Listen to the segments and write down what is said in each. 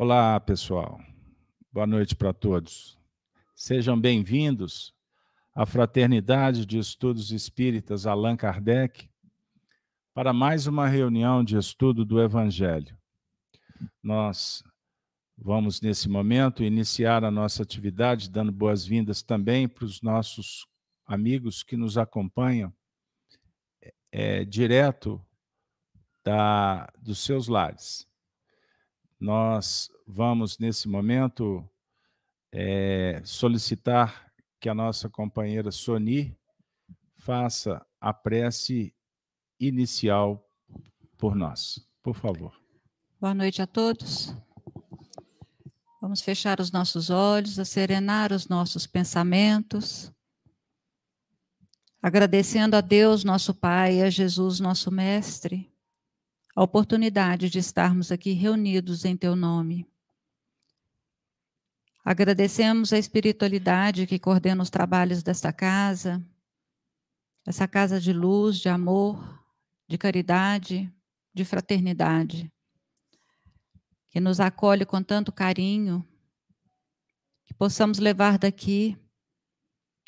Olá, pessoal. Boa noite para todos. Sejam bem-vindos à Fraternidade de Estudos Espíritas Allan Kardec para mais uma reunião de estudo do Evangelho. Nós vamos, nesse momento, iniciar a nossa atividade, dando boas-vindas também para os nossos amigos que nos acompanham é, direto da, dos seus lares. Nós vamos, nesse momento, é, solicitar que a nossa companheira Soni faça a prece inicial por nós. Por favor. Boa noite a todos. Vamos fechar os nossos olhos, serenar os nossos pensamentos, agradecendo a Deus, nosso Pai, a Jesus, nosso Mestre, a oportunidade de estarmos aqui reunidos em Teu nome. Agradecemos a espiritualidade que coordena os trabalhos desta casa, essa casa de luz, de amor, de caridade, de fraternidade, que nos acolhe com tanto carinho, que possamos levar daqui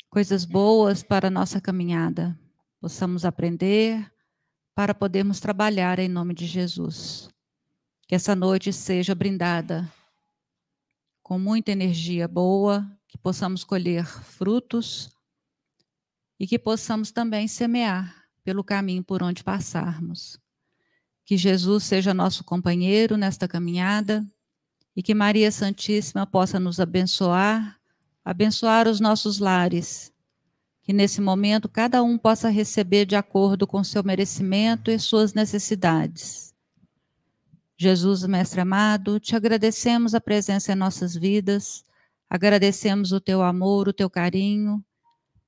coisas boas para a nossa caminhada, possamos aprender para podermos trabalhar em nome de Jesus. Que essa noite seja brindada com muita energia boa, que possamos colher frutos e que possamos também semear pelo caminho por onde passarmos. Que Jesus seja nosso companheiro nesta caminhada e que Maria Santíssima possa nos abençoar, abençoar os nossos lares. Que nesse momento cada um possa receber de acordo com seu merecimento e suas necessidades. Jesus, Mestre amado, te agradecemos a presença em nossas vidas, agradecemos o teu amor, o teu carinho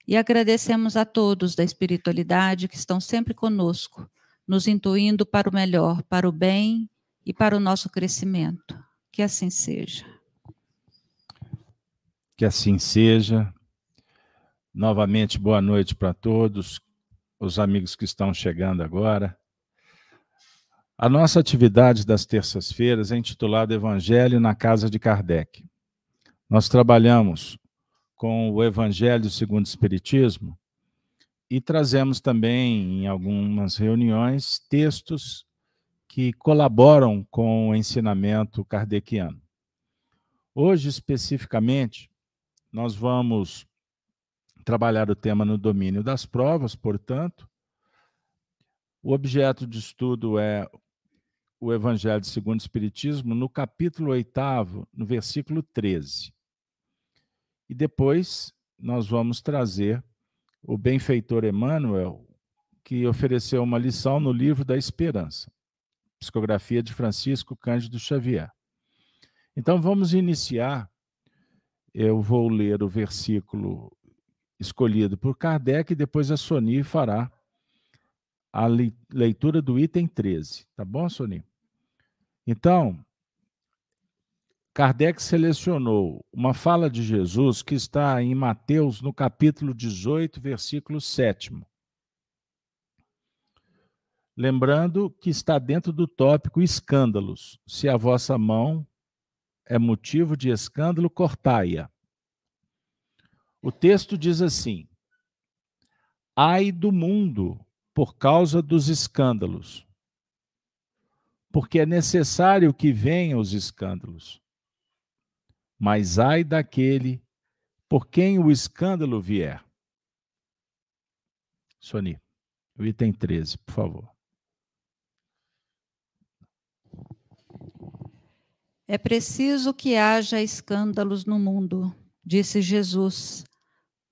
e agradecemos a todos da espiritualidade que estão sempre conosco, nos intuindo para o melhor, para o bem e para o nosso crescimento. Que assim seja. Que assim seja. Novamente, boa noite para todos, os amigos que estão chegando agora. A nossa atividade das terças-feiras é intitulada Evangelho na Casa de Kardec. Nós trabalhamos com o Evangelho segundo o Espiritismo e trazemos também, em algumas reuniões, textos que colaboram com o ensinamento kardeciano. Hoje, especificamente, nós vamos trabalhar o tema no domínio das provas, portanto, o objeto de estudo é o Evangelho segundo o Espiritismo, no capítulo 8, no versículo 13. E depois nós vamos trazer o benfeitor Emmanuel, que ofereceu uma lição no livro da Esperança, psicografia de Francisco Cândido Xavier. Então vamos iniciar. Eu vou ler o versículo escolhido por Kardec e depois a Soni fará a leitura do item 13. Tá bom, Soni? Então, Kardec selecionou uma fala de Jesus que está em Mateus, no capítulo 18, versículo 7. Lembrando que está dentro do tópico escândalos. Se a vossa mão é motivo de escândalo, cortai-a. O texto diz assim: Ai do mundo por causa dos escândalos, porque é necessário que venham os escândalos mas ai daquele por quem o escândalo vier. Soni, o item 13, por favor. É preciso que haja escândalos no mundo, disse Jesus,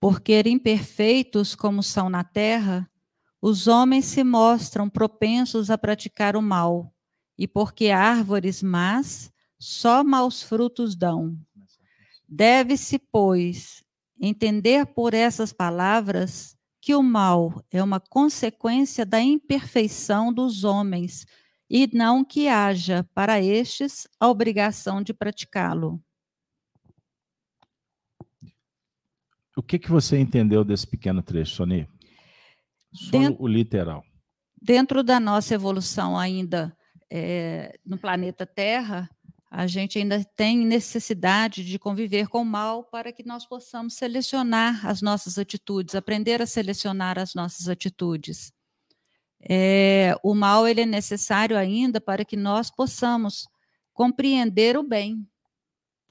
porque imperfeitos como são na terra, os homens se mostram propensos a praticar o mal, e porque árvores más só maus frutos dão. Deve-se, pois, entender por essas palavras que o mal é uma consequência da imperfeição dos homens e não que haja para estes a obrigação de praticá-lo. O que, que você entendeu desse pequeno trecho, Sony? Só dentro, o literal. Dentro da nossa evolução ainda é, no planeta Terra, A gente ainda tem necessidade de conviver com o mal para que nós possamos selecionar as nossas atitudes, aprender a selecionar as nossas atitudes. É, o mal ele é necessário ainda para que nós possamos compreender o bem,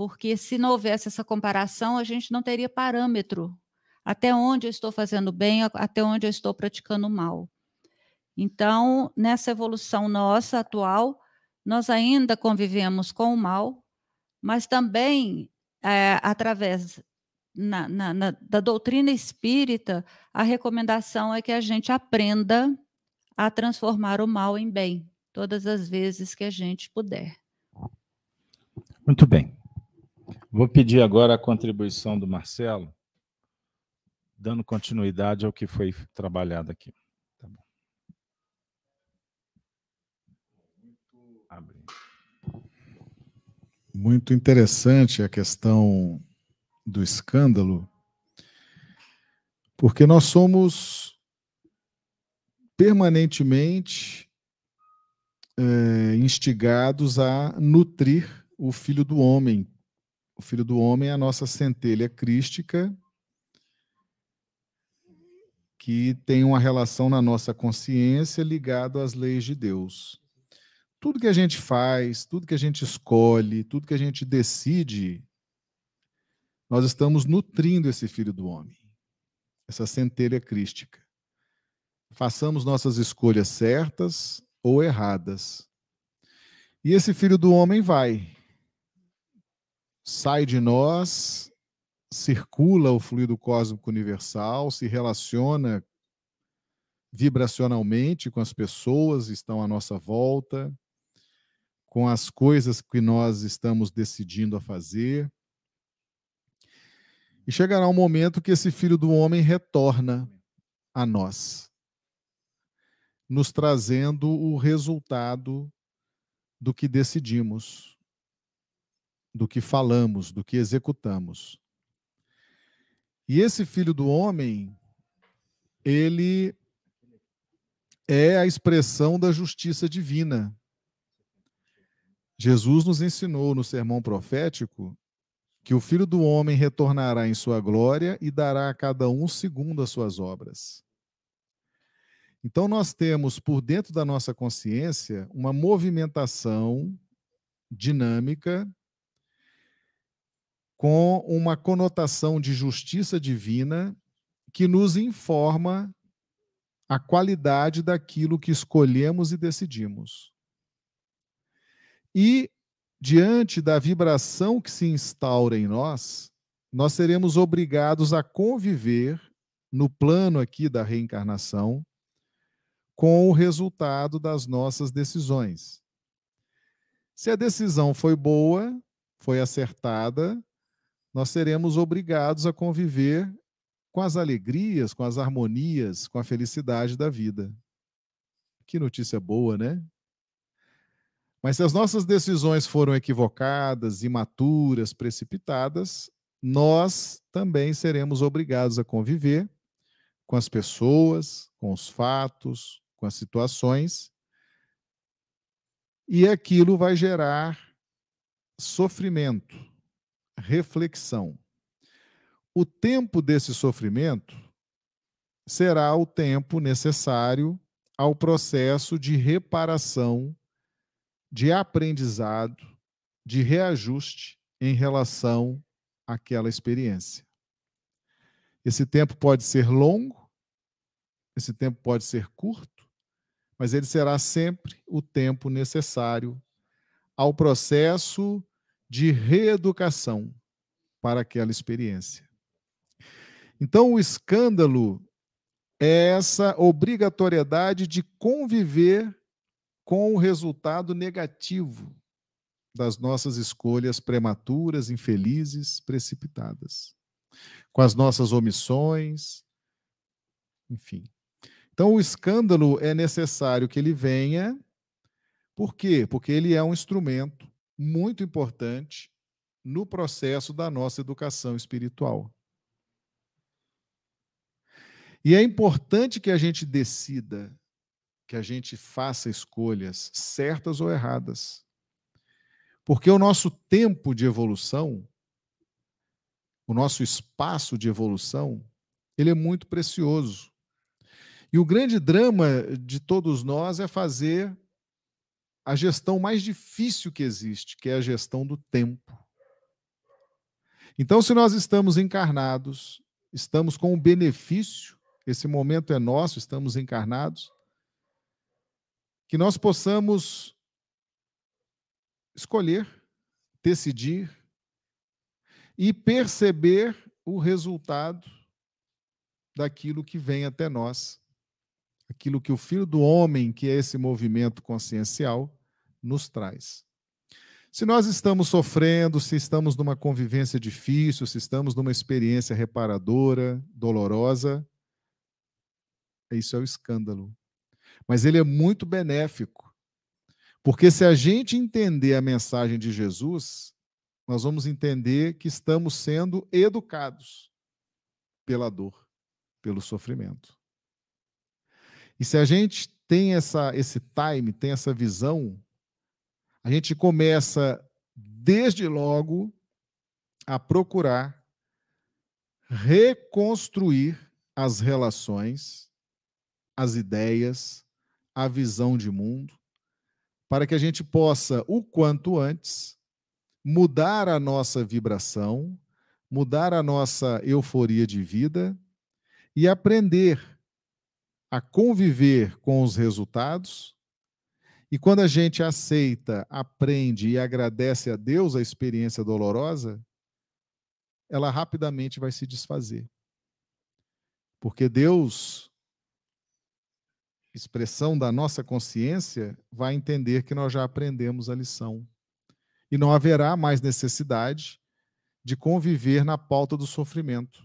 porque se não houvesse essa comparação, a gente não teria parâmetro até onde eu estou fazendo bem, até onde eu estou praticando mal. Então, nessa evolução nossa atual, nós ainda convivemos com o mal, mas também, é, através na, na, na, da doutrina espírita, a recomendação é que a gente aprenda a transformar o mal em bem, todas as vezes que a gente puder. Muito bem. Vou pedir agora a contribuição do Marcelo, dando continuidade ao que foi trabalhado aqui. Tá Muito interessante a questão do escândalo, porque nós somos permanentemente é, instigados a nutrir o Filho do Homem. O Filho do Homem é a nossa centelha crística, que tem uma relação na nossa consciência ligado às leis de Deus. Tudo que a gente faz, tudo que a gente escolhe, tudo que a gente decide, nós estamos nutrindo esse Filho do Homem, essa centelha crística. Façamos nossas escolhas certas ou erradas. E esse Filho do Homem vai, sai de nós, circula o fluido cósmico universal, se relaciona vibracionalmente com as pessoas que estão à nossa volta, com as coisas que nós estamos decidindo a fazer. E chegará um momento que esse filho do homem retorna a nós, nos trazendo o resultado do que decidimos do que falamos, do que executamos. E esse filho do homem, ele é a expressão da justiça divina. Jesus nos ensinou no sermão profético que o filho do homem retornará em sua glória e dará a cada um segundo as suas obras. Então, nós temos por dentro da nossa consciência uma movimentação dinâmica com uma conotação de justiça divina que nos informa a qualidade daquilo que escolhemos e decidimos. E, diante da vibração que se instaura em nós, nós seremos obrigados a conviver no plano aqui da reencarnação com o resultado das nossas decisões. Se a decisão foi boa, foi acertada, nós seremos obrigados a conviver com as alegrias, com as harmonias, com a felicidade da vida. Que notícia boa, né? Mas se as nossas decisões foram equivocadas, imaturas, precipitadas, nós também seremos obrigados a conviver com as pessoas, com os fatos, com as situações, e aquilo vai gerar sofrimento, reflexão. O tempo desse sofrimento será o tempo necessário ao processo de reparação, de aprendizado, de reajuste em relação àquela experiência. Esse tempo pode ser longo, esse tempo pode ser curto, mas ele será sempre o tempo necessário ao processo de reeducação para aquela experiência. Então, o escândalo é essa obrigatoriedade de conviver com o resultado negativo das nossas escolhas prematuras, infelizes, precipitadas, com as nossas omissões, enfim. Então, o escândalo é necessário que ele venha, por quê? Porque ele é um instrumento muito importante no processo da nossa educação espiritual. E é importante que a gente decida, que a gente faça escolhas certas ou erradas. Porque o nosso tempo de evolução, o nosso espaço de evolução, ele é muito precioso. E o grande drama de todos nós é fazer a gestão mais difícil que existe, que é a gestão do tempo. Então, se nós estamos encarnados, estamos com o benefício, esse momento é nosso, estamos encarnados, que nós possamos escolher, decidir e perceber o resultado daquilo que vem até nós, aquilo que o Filho do Homem, que é esse movimento consciencial, nos traz. Se nós estamos sofrendo, se estamos numa convivência difícil, se estamos numa experiência reparadora, dolorosa, isso é o escândalo. Mas ele é muito benéfico. Porque se a gente entender a mensagem de Jesus, nós vamos entender que estamos sendo educados pela dor, pelo sofrimento. E se a gente tem essa, esse time, tem essa visão, a gente começa desde logo a procurar reconstruir as relações, as ideias, a visão de mundo, para que a gente possa, o quanto antes, mudar a nossa vibração, mudar a nossa euforia de vida e aprender a conviver com os resultados e quando a gente aceita, aprende e agradece a Deus a experiência dolorosa, ela rapidamente vai se desfazer. Porque Deus, expressão da nossa consciência, vai entender que nós já aprendemos a lição. E não haverá mais necessidade de conviver na pauta do sofrimento.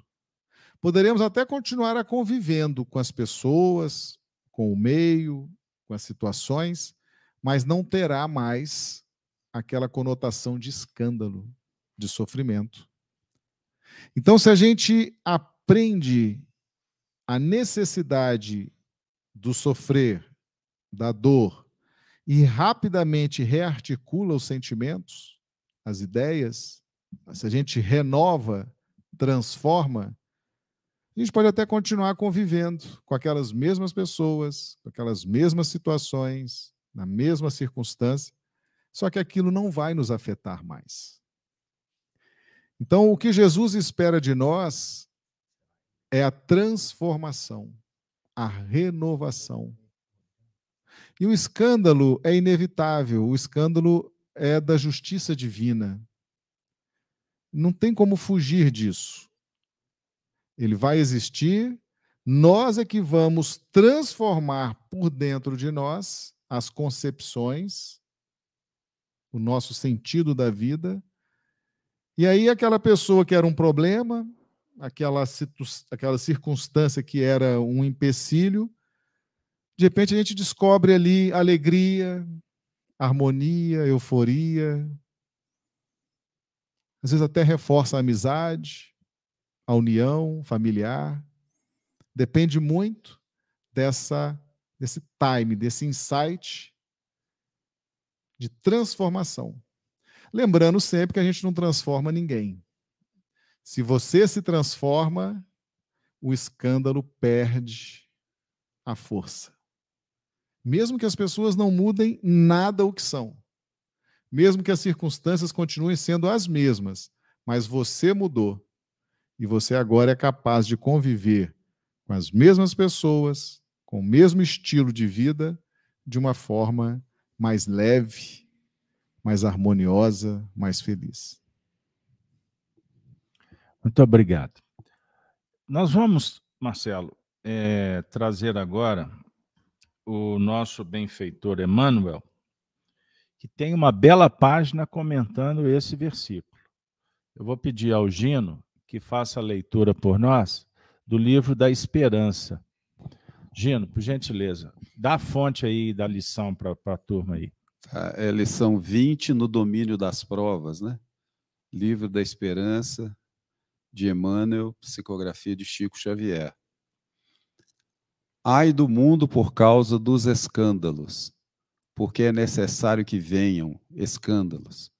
Poderemos até continuar a convivendo com as pessoas, com o meio, com as situações, mas não terá mais aquela conotação de escândalo, de sofrimento. Então, se a gente aprende a necessidade do sofrer, da dor, e rapidamente rearticula os sentimentos, as ideias, se a gente renova, transforma, a gente pode até continuar convivendo com aquelas mesmas pessoas, com aquelas mesmas situações, na mesma circunstância, só que aquilo não vai nos afetar mais. Então, o que Jesus espera de nós é a transformação, a renovação. E o escândalo é inevitável, o escândalo é da justiça divina. Não tem como fugir disso. Ele vai existir, nós é que vamos transformar por dentro de nós as concepções, o nosso sentido da vida. E aí, aquela pessoa que era um problema, aquela, aquela circunstância que era um empecilho, de repente a gente descobre ali alegria, harmonia, euforia. Às vezes até reforça a amizade, a união familiar. Depende muito dessa desse time, desse insight de transformação. Lembrando sempre que a gente não transforma ninguém. Se você se transforma, o escândalo perde a força. Mesmo que as pessoas não mudem nada o que são, mesmo que as circunstâncias continuem sendo as mesmas, mas você mudou e você agora é capaz de conviver com as mesmas pessoas, com o mesmo estilo de vida, de uma forma mais leve, mais harmoniosa, mais feliz. Muito obrigado. Nós vamos, Marcelo, é, trazer agora o nosso benfeitor Emmanuel, que tem uma bela página comentando esse versículo. Eu vou pedir ao Gino que faça a leitura por nós do livro da Esperança, Gino, por gentileza, dá a fonte aí da lição para a turma aí. Tá, é lição 20 no domínio das provas, né? Livro da Esperança, de Emmanuel, psicografia de Chico Xavier. Ai do mundo por causa dos escândalos, porque é necessário que venham escândalos,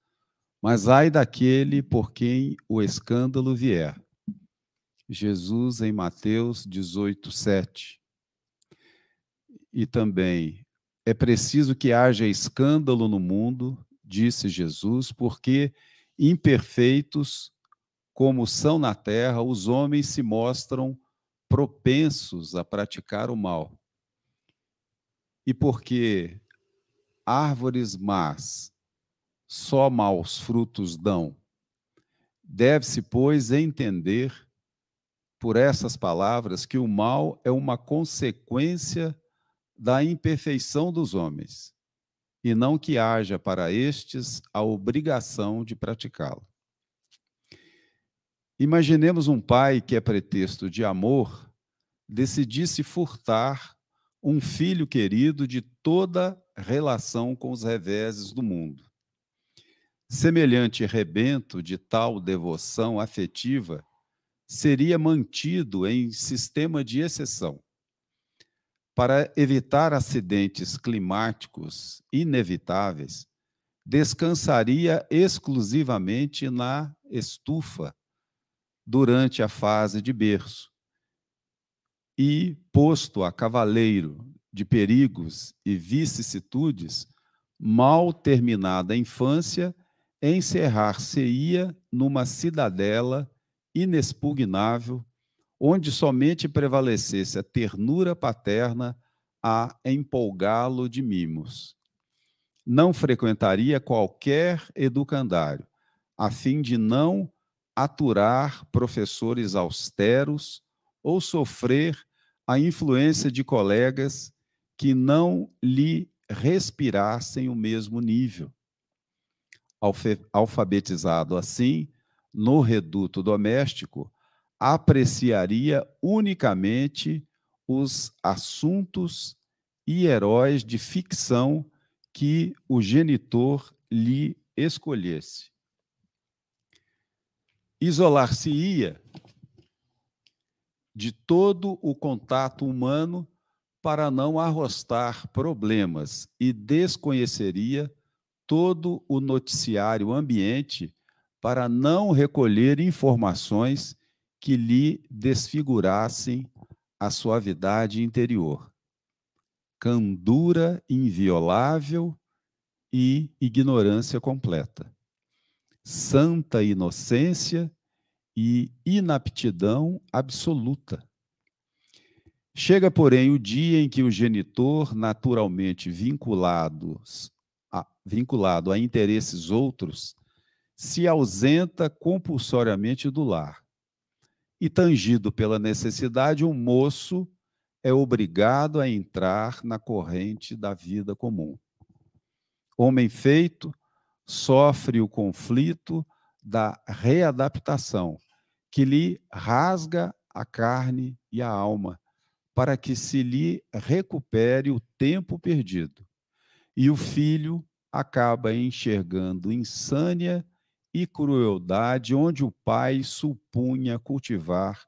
Mas ai daquele por quem o escândalo vier. Jesus em Mateus 18, 7. E também, é preciso que haja escândalo no mundo, disse Jesus, porque imperfeitos como são na terra, os homens se mostram propensos a praticar o mal. E porque árvores más só maus frutos dão, deve-se, pois, entender por essas palavras que o mal é uma consequência da imperfeição dos homens, e não que haja para estes a obrigação de praticá-lo. Imaginemos um pai que, a pretexto de amor, decidisse furtar um filho querido de toda relação com os reveses do mundo. Semelhante rebento de tal devoção afetiva seria mantido em sistema de exceção. Para evitar acidentes climáticos inevitáveis, descansaria exclusivamente na estufa durante a fase de berço. E, posto a cavaleiro de perigos e vicissitudes, mal terminada a infância, encerrar-se-ia numa cidadela inexpugnável, onde somente prevalecesse a ternura paterna a empolgá-lo de mimos. Não frequentaria qualquer educandário, a fim de não aturar professores austeros ou sofrer a influência de colegas que não lhe respirassem o mesmo nível. Alfabetizado assim, no reduto doméstico, apreciaria unicamente os assuntos e heróis de ficção que o genitor lhe escolhesse. Isolar-se-ia de todo o contato humano para não arrostar problemas e desconheceria todo o noticiário ambiente para não recolher informações que lhe desfigurassem a suavidade interior. Candura inviolável e ignorância completa santa inocência e inaptidão absoluta. Chega, porém, o dia em que o genitor, naturalmente vinculados a, vinculado a interesses outros, se ausenta compulsoriamente do lar. E, tangido pela necessidade, o um moço é obrigado a entrar na corrente da vida comum. Homem feito, sofre o conflito da readaptação, que lhe rasga a carne e a alma, para que se lhe recupere o tempo perdido. E o filho acaba enxergando insânia e crueldade onde o pai supunha cultivar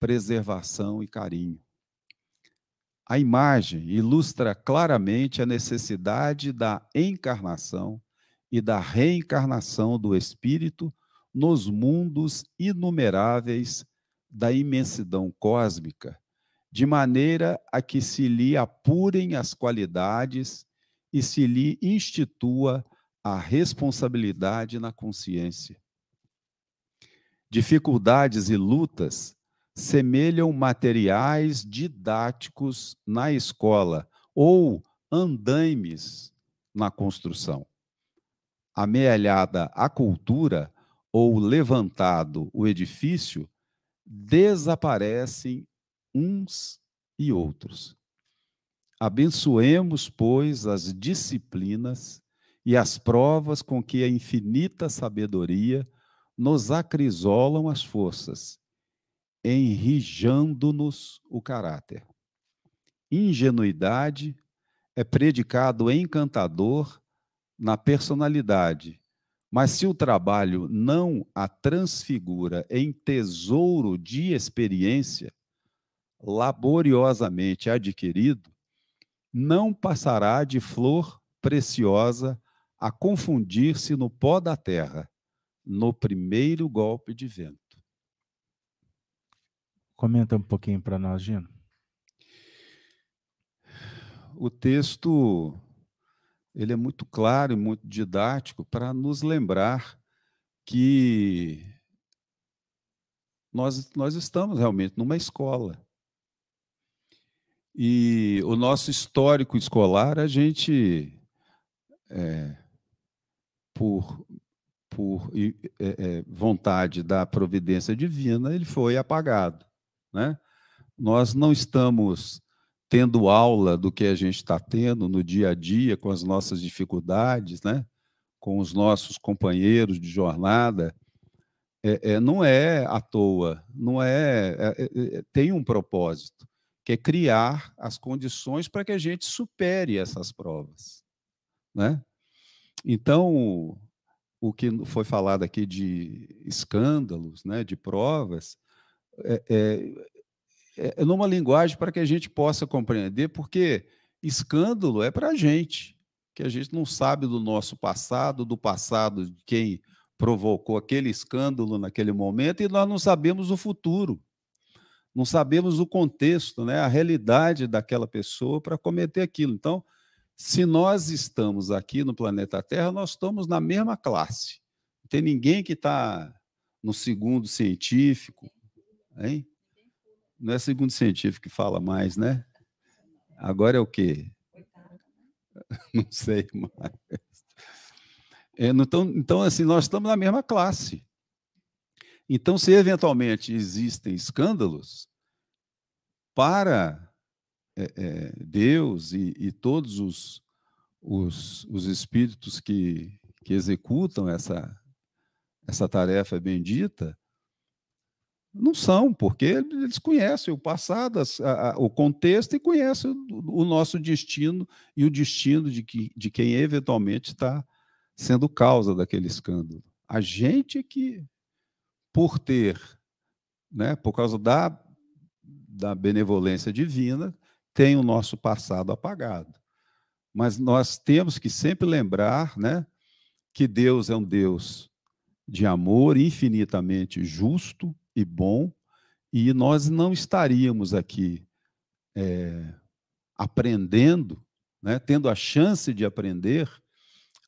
preservação e carinho. A imagem ilustra claramente a necessidade da encarnação e da reencarnação do espírito nos mundos inumeráveis da imensidão cósmica, de maneira a que se lhe apurem as qualidades e se lhe institua a responsabilidade na consciência. Dificuldades e lutas semelham materiais didáticos na escola ou andaimes na construção amealhada a cultura ou levantado o edifício, desaparecem uns e outros. Abençoemos, pois, as disciplinas e as provas com que a infinita sabedoria nos acrisolam as forças, enrijando-nos o caráter. Ingenuidade é predicado encantador na personalidade. Mas se o trabalho não a transfigura em tesouro de experiência, laboriosamente adquirido, não passará de flor preciosa a confundir-se no pó da terra, no primeiro golpe de vento. Comenta um pouquinho para nós, Gino. O texto ele é muito claro e muito didático para nos lembrar que nós, nós estamos realmente numa escola. E o nosso histórico escolar, a gente, é, por, por é, é, vontade da providência divina, ele foi apagado. Né? Nós não estamos tendo aula do que a gente está tendo no dia a dia, com as nossas dificuldades, né? com os nossos companheiros de jornada, é, é, não é à toa, não é, é, tem um propósito, que é criar as condições para que a gente supere essas provas, né? Então, o que foi falado aqui de escândalos, né, de provas, é, é, é numa linguagem para que a gente possa compreender, porque escândalo é para a gente, que a gente não sabe do nosso passado, do passado de quem provocou aquele escândalo naquele momento, e nós não sabemos o futuro, não sabemos o contexto, né, a realidade daquela pessoa para cometer aquilo. Então, se nós estamos aqui no planeta Terra, nós estamos na mesma classe. Não tem ninguém que está no segundo científico, hein? Não é segundo científico que fala mais, né? Agora é o quê? Não sei mais. É, então, então, assim, nós estamos na mesma classe. Então, se eventualmente existem escândalos, para é, é, Deus e, e, todos os, os, os espíritos que, que executam essa, essa tarefa bendita, não são, porque eles conhecem o passado, a, a, o contexto e conhecem o, o, nosso destino e o destino de, que, de quem eventualmente está sendo causa daquele escândalo. A gente é que, por ter, né, por causa da, da benevolência divina, tem o nosso passado apagado. Mas nós temos que sempre lembrar né, que Deus é um Deus de amor infinitamente justo, e bom, e nós não estaríamos aqui é, aprendendo, né, tendo a chance de aprender,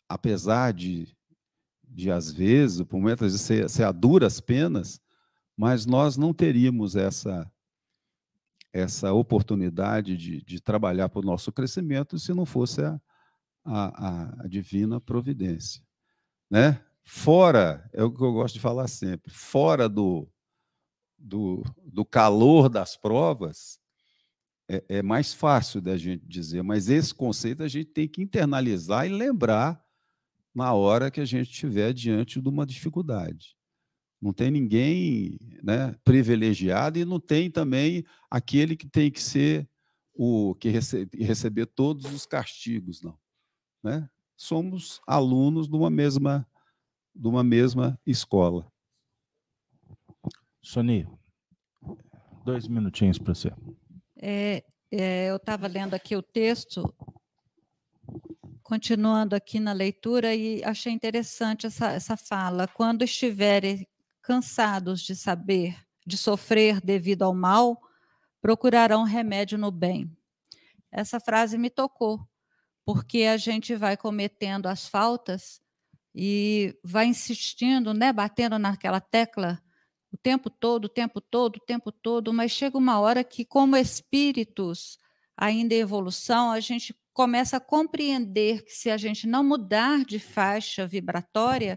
apesar de, de às vezes, por momentos, ser, ser a duras penas, mas nós não teríamos essa essa oportunidade de, de trabalhar para o nosso crescimento se não fosse a, a, a divina providência. Né? Fora, é o que eu gosto de falar sempre, fora do, do, do calor das provas, é, é, mais fácil da gente dizer, mas esse conceito a gente tem que internalizar e lembrar na hora que a gente estiver diante de uma dificuldade. Não tem ninguém né, privilegiado e não tem também aquele que tem que ser o que rece receber todos os castigos, não. Né? Somos alunos de uma mesma, de uma mesma escola. Sony, dois minutinhos para você. É, é, eu estava lendo aqui o texto, continuando aqui na leitura, e achei interessante essa, essa fala. Quando estiverem cansados de saber, de sofrer devido ao mal, procurarão remédio no bem. Essa frase me tocou, porque a gente vai cometendo as faltas e vai insistindo, né, batendo naquela tecla o tempo todo, o tempo todo, o tempo todo, mas chega uma hora que, como espíritos ainda em evolução, a gente começa a compreender que se a gente não mudar de faixa vibratória,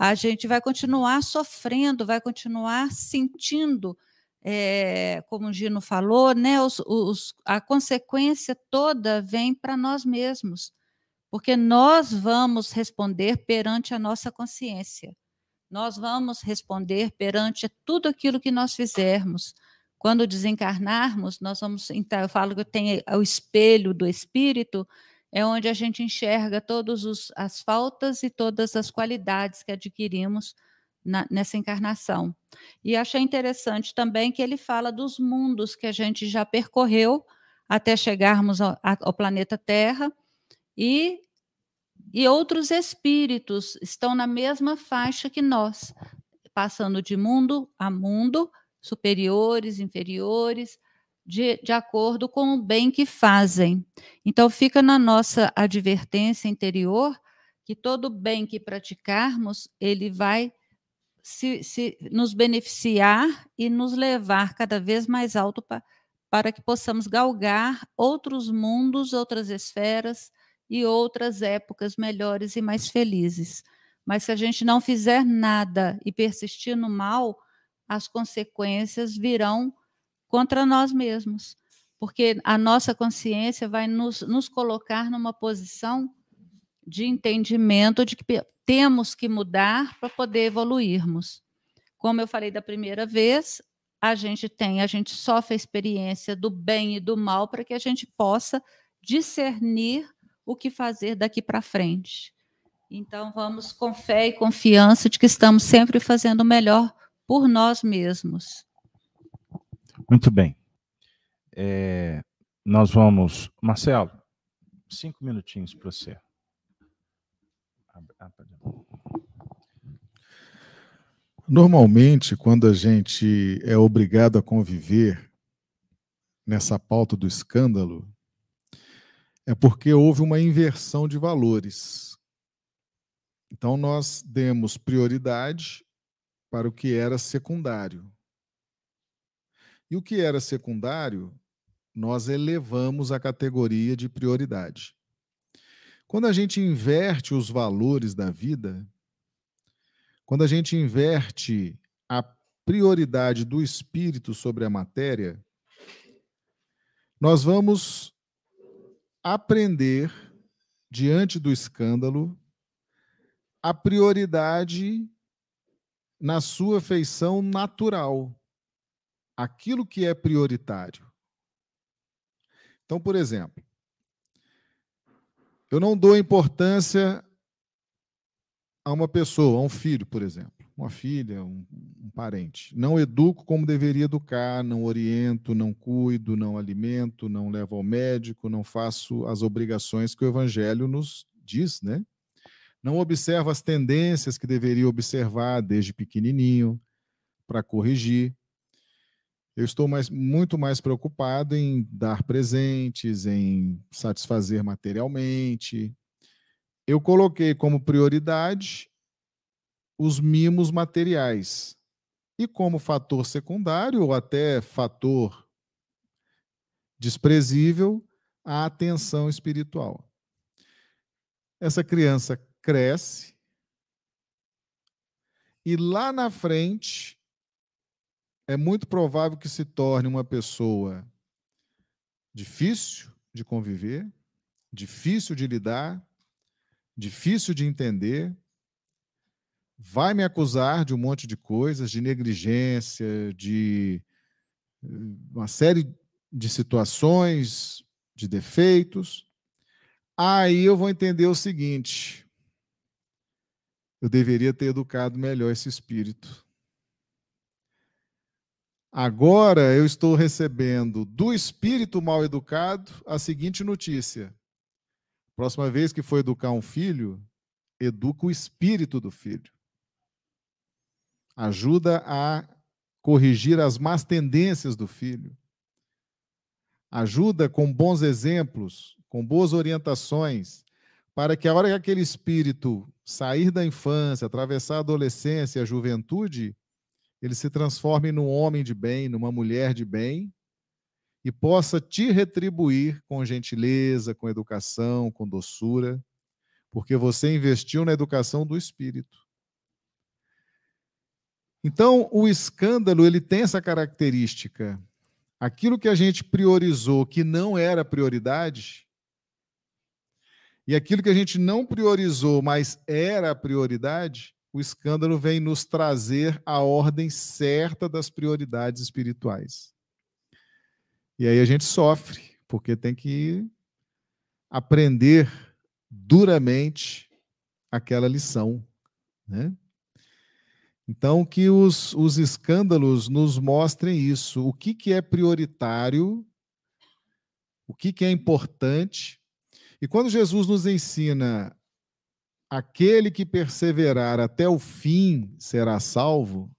a gente vai continuar sofrendo, vai continuar sentindo, é, como o Gino falou, né, os, os, a consequência toda vem para nós mesmos, porque nós vamos responder perante a nossa consciência nós vamos responder perante tudo aquilo que nós fizermos. Quando desencarnarmos, nós vamos. Então, eu falo que tem o espelho do espírito, é onde a gente enxerga todas as faltas e todas as qualidades que adquirimos na, nessa encarnação. E achei interessante também que ele fala dos mundos que a gente já percorreu até chegarmos ao, ao planeta Terra e E outros espíritos estão na mesma faixa que nós, passando de mundo a mundo, superiores, inferiores, de, de acordo com o bem que fazem. Então, fica na nossa advertência interior que todo bem que praticarmos, ele vai se, se nos beneficiar e nos levar cada vez mais alto pa, para que possamos galgar outros mundos, outras esferas e outras épocas melhores e mais felizes. Mas se a gente não fizer nada e persistir no mal, as consequências virão contra nós mesmos, porque a nossa consciência vai nos, nos colocar numa posição de entendimento de que temos que mudar para poder evoluirmos. Como eu falei da primeira vez, a gente tem, a gente sofre a experiência do bem e do mal para que a gente possa discernir o que fazer daqui para frente. Então, vamos com fé e confiança de que estamos sempre fazendo o melhor por nós mesmos. Muito bem. É, nós vamos. Marcelo, cinco minutinhos para você. Normalmente, quando a gente é obrigado a conviver nessa pauta do escândalo, é porque houve uma inversão de valores. Então, nós demos prioridade para o que era secundário. E o que era secundário, nós elevamos a categoria de prioridade. Quando a gente inverte os valores da vida, quando a gente inverte a prioridade do espírito sobre a matéria, nós vamos aprender, diante do escândalo, a prioridade na sua feição natural, aquilo que é prioritário. Então, por exemplo, eu não dou importância a uma pessoa, a um filho, por exemplo, uma filha, um, um, parente. Não educo como deveria educar, não oriento, não cuido, não alimento, não levo ao médico, não faço as obrigações que o Evangelho nos diz, né? Não observo as tendências que deveria observar desde pequenininho para corrigir. Eu estou mais, muito mais preocupado em dar presentes, em satisfazer materialmente. Eu coloquei como prioridade os mimos materiais. E como fator secundário, ou até fator desprezível, a atenção espiritual. Essa criança cresce e lá na frente é muito provável que se torne uma pessoa difícil de conviver, difícil de lidar, difícil de entender, vai me acusar de um monte de coisas, de negligência, de eh, uma série de situações, de defeitos. Aí eu vou entender o seguinte: eu deveria ter educado melhor esse espírito. Agora eu estou recebendo do espírito mal educado a seguinte notícia: próxima vez que for educar um filho, educa o espírito do filho. Ajuda a corrigir as más tendências do filho. Ajuda com bons exemplos, com boas orientações, para que a hora que aquele espírito sair da infância, atravessar a adolescência e a juventude, ele se transforme num homem de bem, numa mulher de bem, e possa te retribuir com gentileza, com educação, com doçura, porque você investiu na educação do espírito. Então, o escândalo, ele tem essa característica. Aquilo que a gente priorizou que não era prioridade, e aquilo que a gente não priorizou, mas era prioridade, o escândalo vem nos trazer a ordem certa das prioridades espirituais. E aí a gente sofre, porque tem que aprender duramente aquela lição. Né? Então, que os, os escândalos nos mostrem isso. O que, que é prioritário, o que, que é importante. E quando Jesus nos ensina aquele que perseverar até o fim será salvo,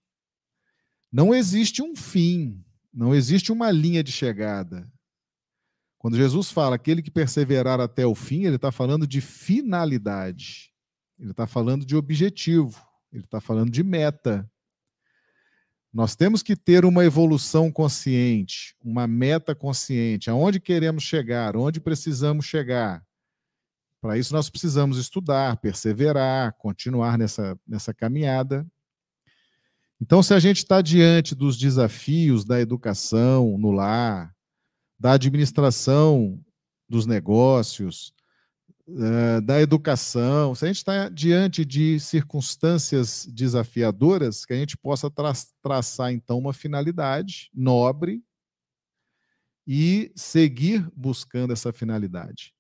não existe um fim, não existe uma linha de chegada. Quando Jesus fala aquele que perseverar até o fim, ele está falando de finalidade, ele está falando de objetivo, ele está falando de meta. Nós temos que ter uma evolução consciente, uma meta consciente, aonde queremos chegar, onde precisamos chegar. Para isso, nós precisamos estudar, perseverar, continuar nessa, nessa caminhada. Então, se a gente está diante dos desafios da educação no lar, da administração dos negócios, eh, da educação, se a gente está diante de circunstâncias desafiadoras, que a gente possa tra traçar, então, uma finalidade nobre e seguir buscando essa finalidade.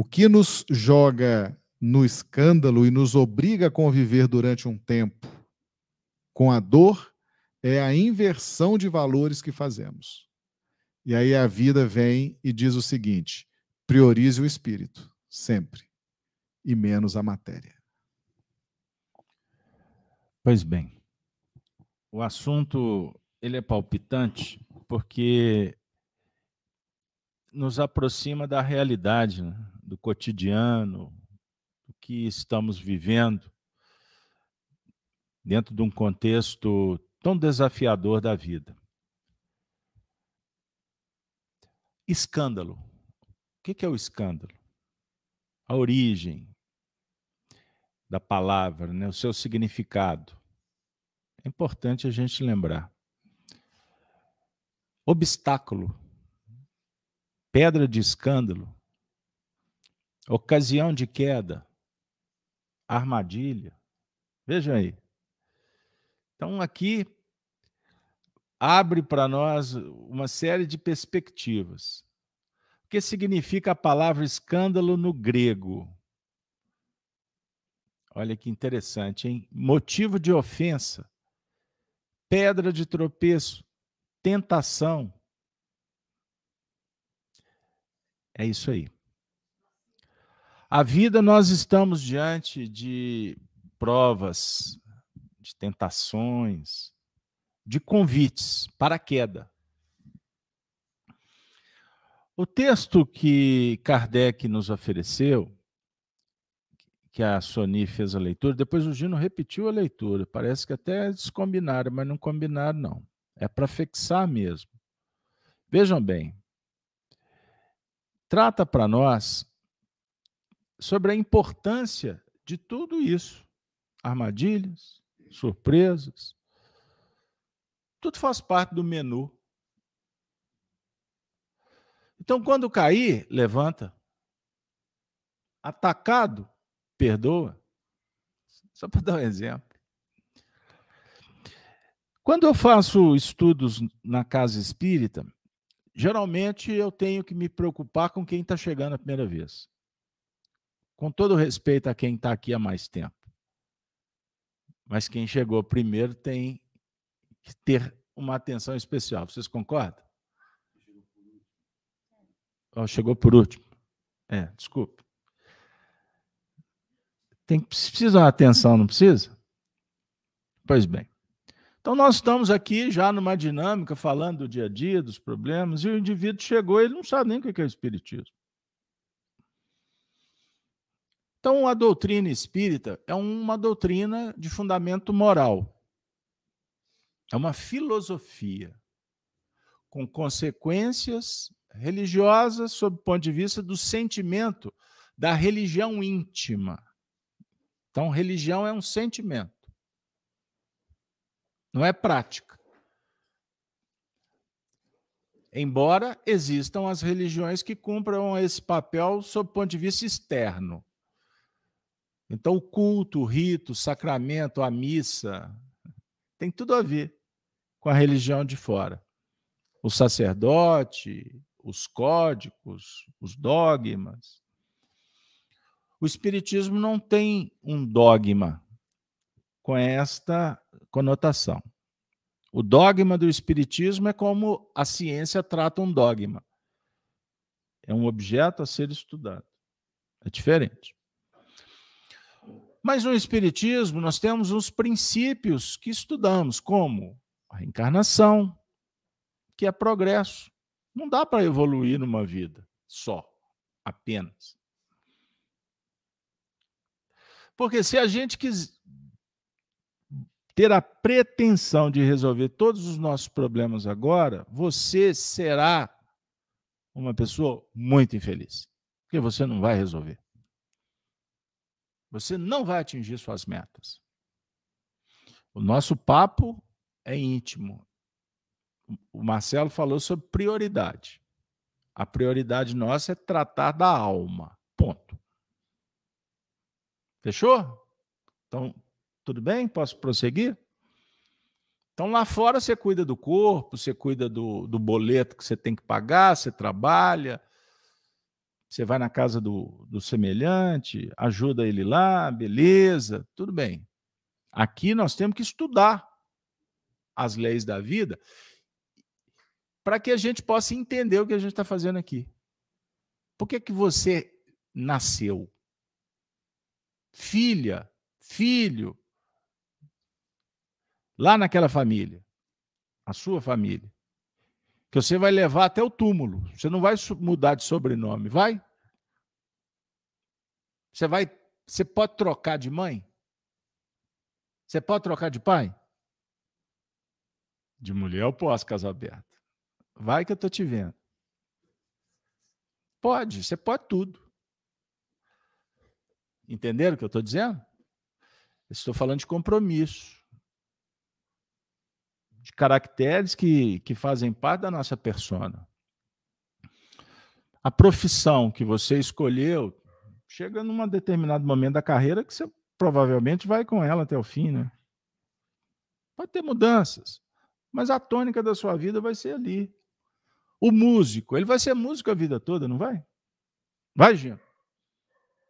O que nos joga no escândalo e nos obriga a conviver durante um tempo com a dor é a inversão de valores que fazemos. E aí a vida vem e diz o seguinte: priorize o espírito, sempre, e menos a matéria. Pois bem, o assunto ele é palpitante porque nos aproxima da realidade, né? Do cotidiano, do que estamos vivendo dentro de um contexto tão desafiador da vida. Escândalo. O que é o escândalo? A origem da palavra, né? o seu significado. É importante a gente lembrar. Obstáculo, pedra de escândalo, ocasião de queda, armadilha. Veja aí. Então, aqui abre para nós uma série de perspectivas. O que significa a palavra escândalo no grego? Olha que interessante, hein? Motivo de ofensa, pedra de tropeço, tentação. É isso aí. A vida, nós estamos diante de provas, de tentações, de convites para a queda. O texto que Kardec nos ofereceu, que a Sony fez a leitura, depois o Gino repetiu a leitura. Parece que até descombinaram, mas não combinaram, não. É para fixar mesmo. Vejam bem. Trata para nós sobre a importância de tudo isso: armadilhas, surpresas, tudo faz parte do menu. Então, quando cair, levanta. Atacado, perdoa. Só para dar um exemplo. Quando eu faço estudos na casa espírita, geralmente eu tenho que me preocupar com quem está chegando a primeira vez. Com todo respeito a quem está aqui há mais tempo. Mas quem chegou primeiro tem ter uma atenção especial. Vocês concordam? Oh, chegou por último. É, desculpe. Tem, precisa uma atenção, não precisa? Pois bem. Então, nós estamos aqui já numa dinâmica, falando do dia a dia, dos problemas, e o indivíduo chegou, ele não sabe nem o que é o Espiritismo. Então, a doutrina espírita é uma doutrina de fundamento moral. É uma filosofia com consequências religiosas sob o ponto de vista do sentimento da religião íntima. Então, religião é um sentimento, não é prática. Embora existam as religiões que cumpram esse papel sob o ponto de vista externo. Então, o culto, o rito, o sacramento, a missa, tem tudo a ver com a religião de fora. O sacerdote, os códigos, os dogmas. O Espiritismo não tem um dogma com esta conotação. O dogma do Espiritismo é como a ciência trata um dogma. É um objeto a ser estudado. É diferente. Mas no Espiritismo nós temos os princípios que estudamos, como a reencarnação, que é progresso. Não dá para evoluir numa vida só, apenas. Porque se a gente quiser ter a pretensão de resolver todos os nossos problemas agora, você será uma pessoa muito infeliz. Porque você não vai resolver. Você não vai atingir suas metas. O nosso papo é íntimo. O Marcelo falou sobre prioridade. A prioridade nossa é tratar da alma. Ponto. Fechou? Então, tudo bem? Posso prosseguir? Então, lá fora você cuida do corpo, você cuida do, do boleto que você tem que pagar, você trabalha, você vai na casa do, do semelhante, ajuda ele lá, beleza, tudo bem. Aqui nós temos que estudar as leis da vida para que a gente possa entender o que a gente está fazendo aqui. Por que, que você nasceu? Filha, filho, lá naquela família, a sua família que você vai levar até o túmulo. Você não vai mudar de sobrenome, vai? Você vai, você pode trocar de mãe? Você pode trocar de pai? De mulher eu posso, casa aberta. Vai que eu tô te vendo. Pode, você pode tudo. Entenderam o que eu estou dizendo? estou falando de compromisso de caracteres que, que fazem parte da nossa persona. A profissão que você escolheu chega num determinado momento da carreira que você provavelmente vai com ela até o fim, né? Pode ter mudanças, mas a tônica da sua vida vai ser ali. O músico, ele vai ser músico a vida toda, não vai? Vai, Jean?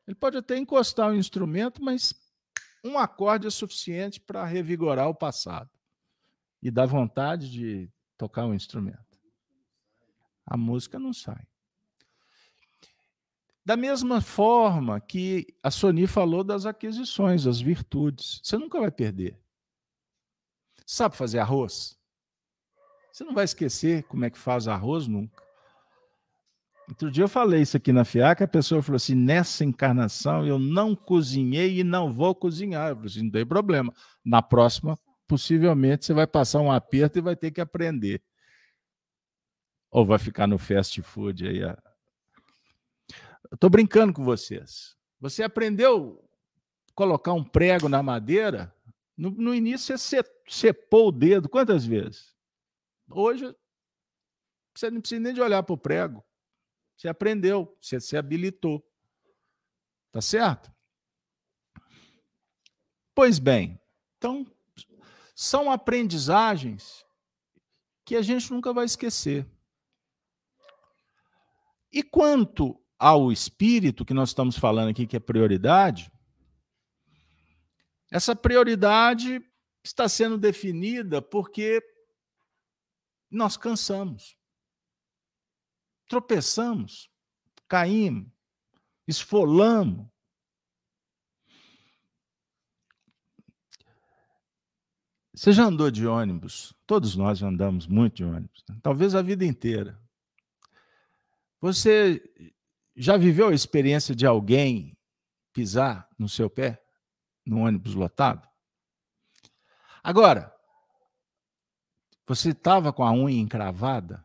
Ele pode até encostar o instrumento, mas um acorde é suficiente para revigorar o passado e dá vontade de tocar um instrumento. A música não sai. Da mesma forma que a Sony falou das aquisições, das virtudes, você nunca vai perder. Sabe fazer arroz? Você não vai esquecer como é que faz arroz nunca. Outro dia eu falei isso aqui na FIAC, a pessoa falou assim: nessa encarnação eu não cozinhei e não vou cozinhar. Eu falei assim: não tem problema. Na próxima possivelmente você vai passar um aperto e vai ter que aprender. Ou vai ficar no fast food aí. Eu estou brincando com vocês. Você aprendeu colocar um prego na madeira? No, no início você cepou o dedo quantas vezes? Hoje você não precisa nem de olhar para o prego. Você aprendeu, você se habilitou. Tá certo? Pois bem, então são aprendizagens que a gente nunca vai esquecer. E quanto ao espírito, que nós estamos falando aqui, que é prioridade, essa prioridade está sendo definida porque nós cansamos, tropeçamos, caímos, esfolamos, Você já andou de ônibus? Todos nós já andamos muito de ônibus, né? talvez a vida inteira. Você já viveu a experiência de alguém pisar no seu pé no ônibus lotado? Agora, você estava com a unha encravada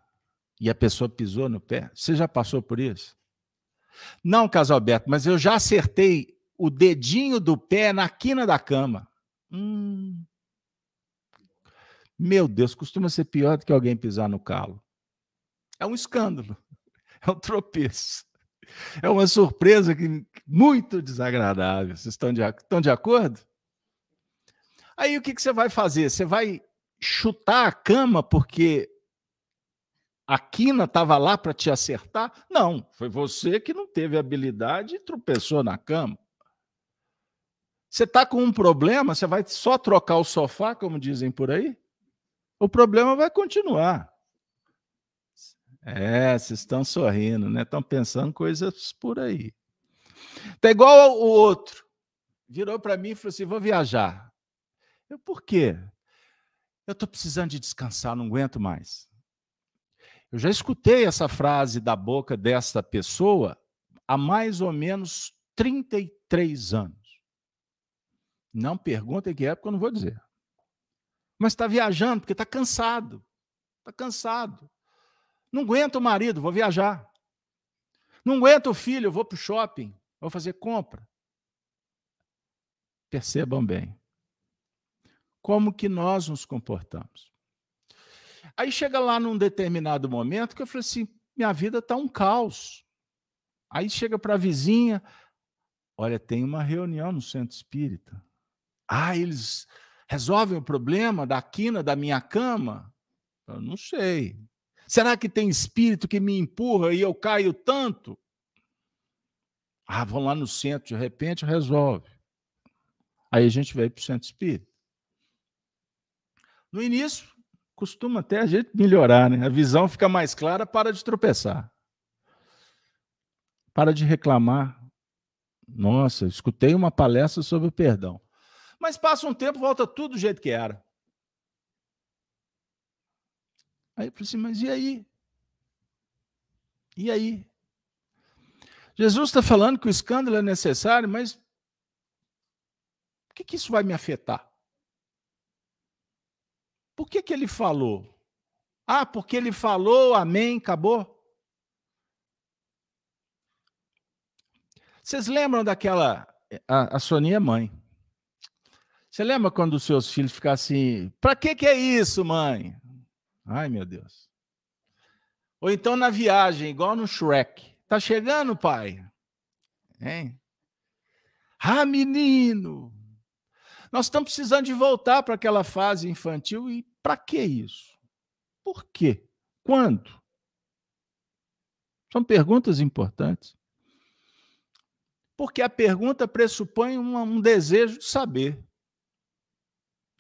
e a pessoa pisou no pé? Você já passou por isso? Não, Casalberto, mas eu já acertei o dedinho do pé na quina da cama. Hum, meu Deus, costuma ser pior do que alguém pisar no calo. É um escândalo, é um tropeço. É uma surpresa que, muito desagradável. Vocês estão de, estão de acordo? Aí o que, que você vai fazer? Você vai chutar a cama porque a quina estava lá para te acertar? Não, foi você que não teve habilidade e tropeçou na cama. Você está com um problema, você vai só trocar o sofá, como dizem por aí? O problema vai continuar. É, vocês estão sorrindo, né? Estão pensando coisas por aí. Tá igual o outro. virou para mim e falou assim: vou viajar. Eu, por quê? Eu estou precisando de descansar, não aguento mais. Eu já escutei essa frase da boca desta pessoa há mais ou menos 33 anos. Não perguntem que época, eu não vou dizer. Mas está viajando porque está cansado. Está cansado. Não aguento o marido, vou viajar. Não aguento o filho, vou para o shopping, vou fazer compra. Percebam bem. Como que nós nos comportamos? Aí chega lá num determinado momento que eu falei assim: minha vida está um caos. Aí chega para a vizinha, olha, tem uma reunião no centro espírita. Ah, eles resolvem o problema da quina da minha cama? Eu não sei. Será que tem espírito que me empurra e eu caio tanto? Ah, vão lá no centro, de repente resolve. Aí a gente veio para o centro espírita. No início, costuma até a gente melhorar, né? A visão fica mais clara, para de tropeçar. Para de reclamar. Nossa, escutei uma palestra sobre o perdão. Mas passa um tempo, volta tudo do jeito que era. Aí eu falei assim, mas e aí? E aí? Jesus está falando que o escândalo é necessário, mas o que, que isso vai me afetar? Por que, que ele falou? Ah, porque ele falou, amém, acabou? Vocês lembram daquela. A, a Soninha é mãe. Você lembra quando os seus filhos ficam assim: para que, que é isso, mãe? Ai, meu Deus. Ou então na viagem, igual no Shrek. Tá chegando, pai? Hein? Ah, menino! Nós estamos precisando de voltar para aquela fase infantil e para que isso? Por quê? Quando? São perguntas importantes. Porque a pergunta pressupõe uma, um desejo de saber.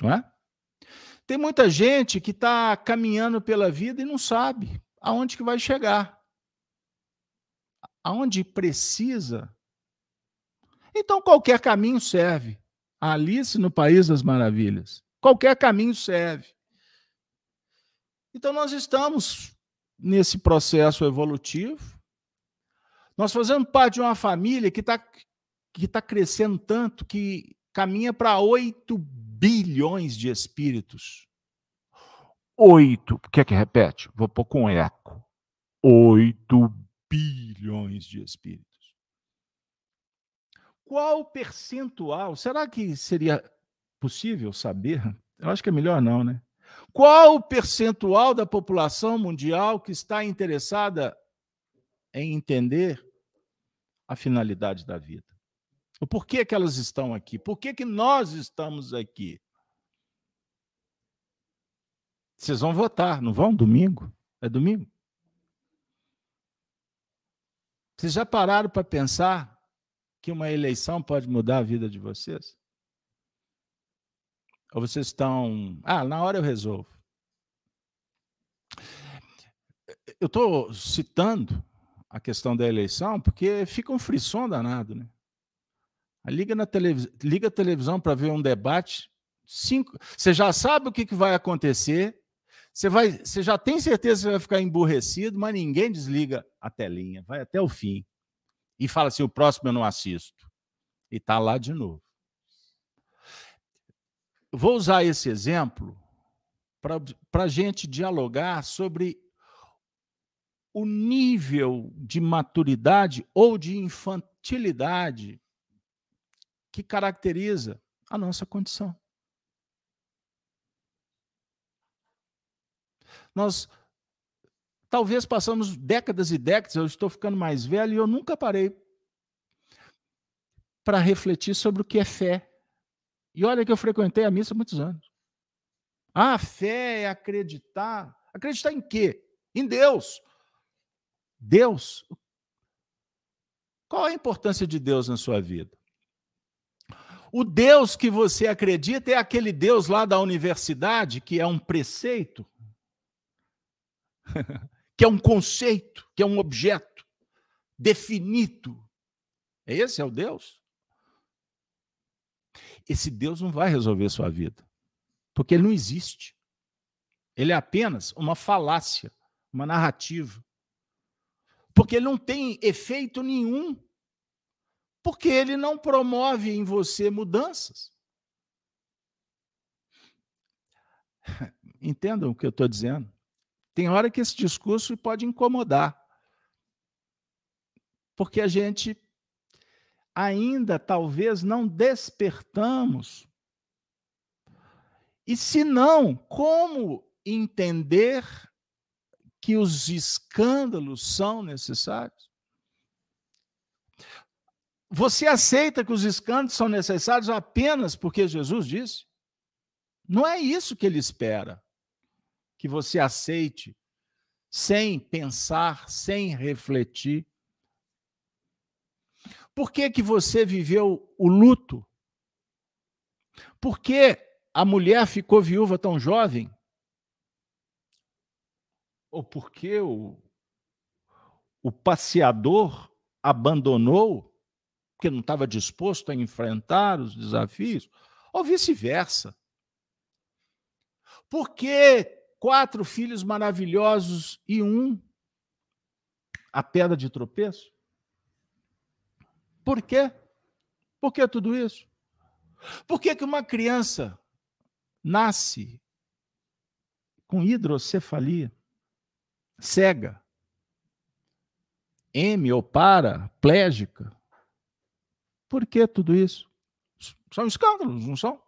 Não é? Tem muita gente que está caminhando pela vida e não sabe aonde que vai chegar. Aonde precisa. Então qualquer caminho serve. Alice no País das Maravilhas. Qualquer caminho serve. Então, nós estamos nesse processo evolutivo. Nós fazemos parte de uma família que está que tá crescendo tanto que caminha para 8 bilhões de espíritos. Oito. Quer que repete? Vou pôr com eco. 8 bilhões de espíritos. Qual percentual? Será que seria possível saber? Eu acho que é melhor não, né? Qual o percentual da população mundial que está interessada em entender a finalidade da vida? O porquê que elas estão aqui? Por que, que nós estamos aqui? Vocês vão votar, não vão? Domingo? É domingo? Vocês já pararam para pensar que uma eleição pode mudar a vida de vocês? Ou vocês estão. Ah, na hora eu resolvo. Eu estou citando a questão da eleição porque fica um frisson danado, né? Liga, na televis... Liga a televisão para ver um debate. Cinco... Você já sabe o que, que vai acontecer, você, vai... você já tem certeza que você vai ficar emburrecido, mas ninguém desliga a telinha, vai até o fim e fala assim: o próximo eu não assisto. E está lá de novo. Vou usar esse exemplo para a gente dialogar sobre o nível de maturidade ou de infantilidade que caracteriza a nossa condição. Nós Talvez passamos décadas e décadas, eu estou ficando mais velho e eu nunca parei para refletir sobre o que é fé. E olha que eu frequentei a missa há muitos anos. Ah, fé é acreditar. Acreditar em quê? Em Deus. Deus. Qual a importância de Deus na sua vida? O Deus que você acredita é aquele Deus lá da universidade, que é um preceito? que é um conceito, que é um objeto definido. Esse é o Deus? esse Deus não vai resolver sua vida, porque ele não existe. Ele é apenas uma falácia, uma narrativa. Porque ele não tem efeito nenhum. Porque ele não promove em você mudanças. Entendam o que eu estou dizendo? Tem hora que esse discurso pode incomodar. Porque a gente ainda talvez não despertamos. E se não, como entender que os escândalos são necessários? Você aceita que os escândalos são necessários apenas porque Jesus disse? Não é isso que ele espera. Que você aceite sem pensar, sem refletir. Por que, que você viveu o luto? Por que a mulher ficou viúva tão jovem? Ou por que o, o passeador abandonou porque não estava disposto a enfrentar os desafios? Ou vice-versa? Por que quatro filhos maravilhosos e um a pedra de tropeço? Por quê? Por que tudo isso? Por que, que uma criança nasce com hidrocefalia, cega, M ou para, plégica? Por que tudo isso? São escândalos, não são?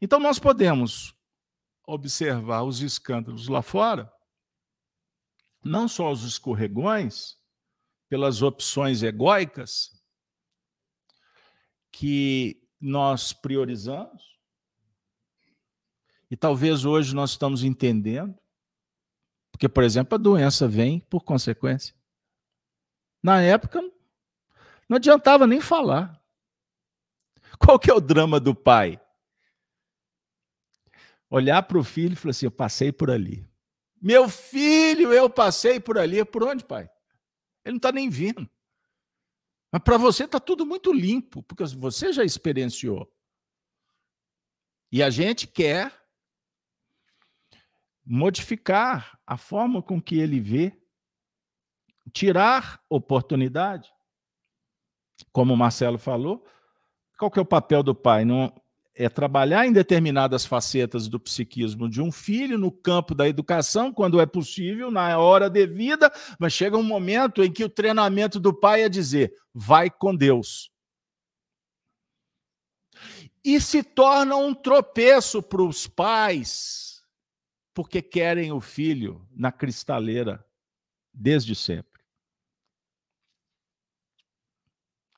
Então, nós podemos observar os escândalos lá fora, não só os escorregões, pelas opções egóicas que nós priorizamos, e talvez hoje nós estamos entendendo, porque, por exemplo, a doença vem por consequência. Na época, não adiantava nem falar. Qual que é o drama do pai? olhar para o filho e falar assim: Eu passei por ali. Meu filho, eu passei por ali. Por onde, pai? Ele não está nem vindo. Mas para você está tudo muito limpo, porque você já experienciou. E a gente quer modificar a forma com que ele vê, tirar oportunidade. Como o Marcelo falou, qual que é o papel do pai? Não, é trabalhar em determinadas facetas do psiquismo de um filho no campo da educação, quando é possível, na hora devida, mas chega um momento em que o treinamento do pai é dizer: vai com Deus. E se torna um tropeço para os pais, porque querem o filho na cristaleira desde sempre.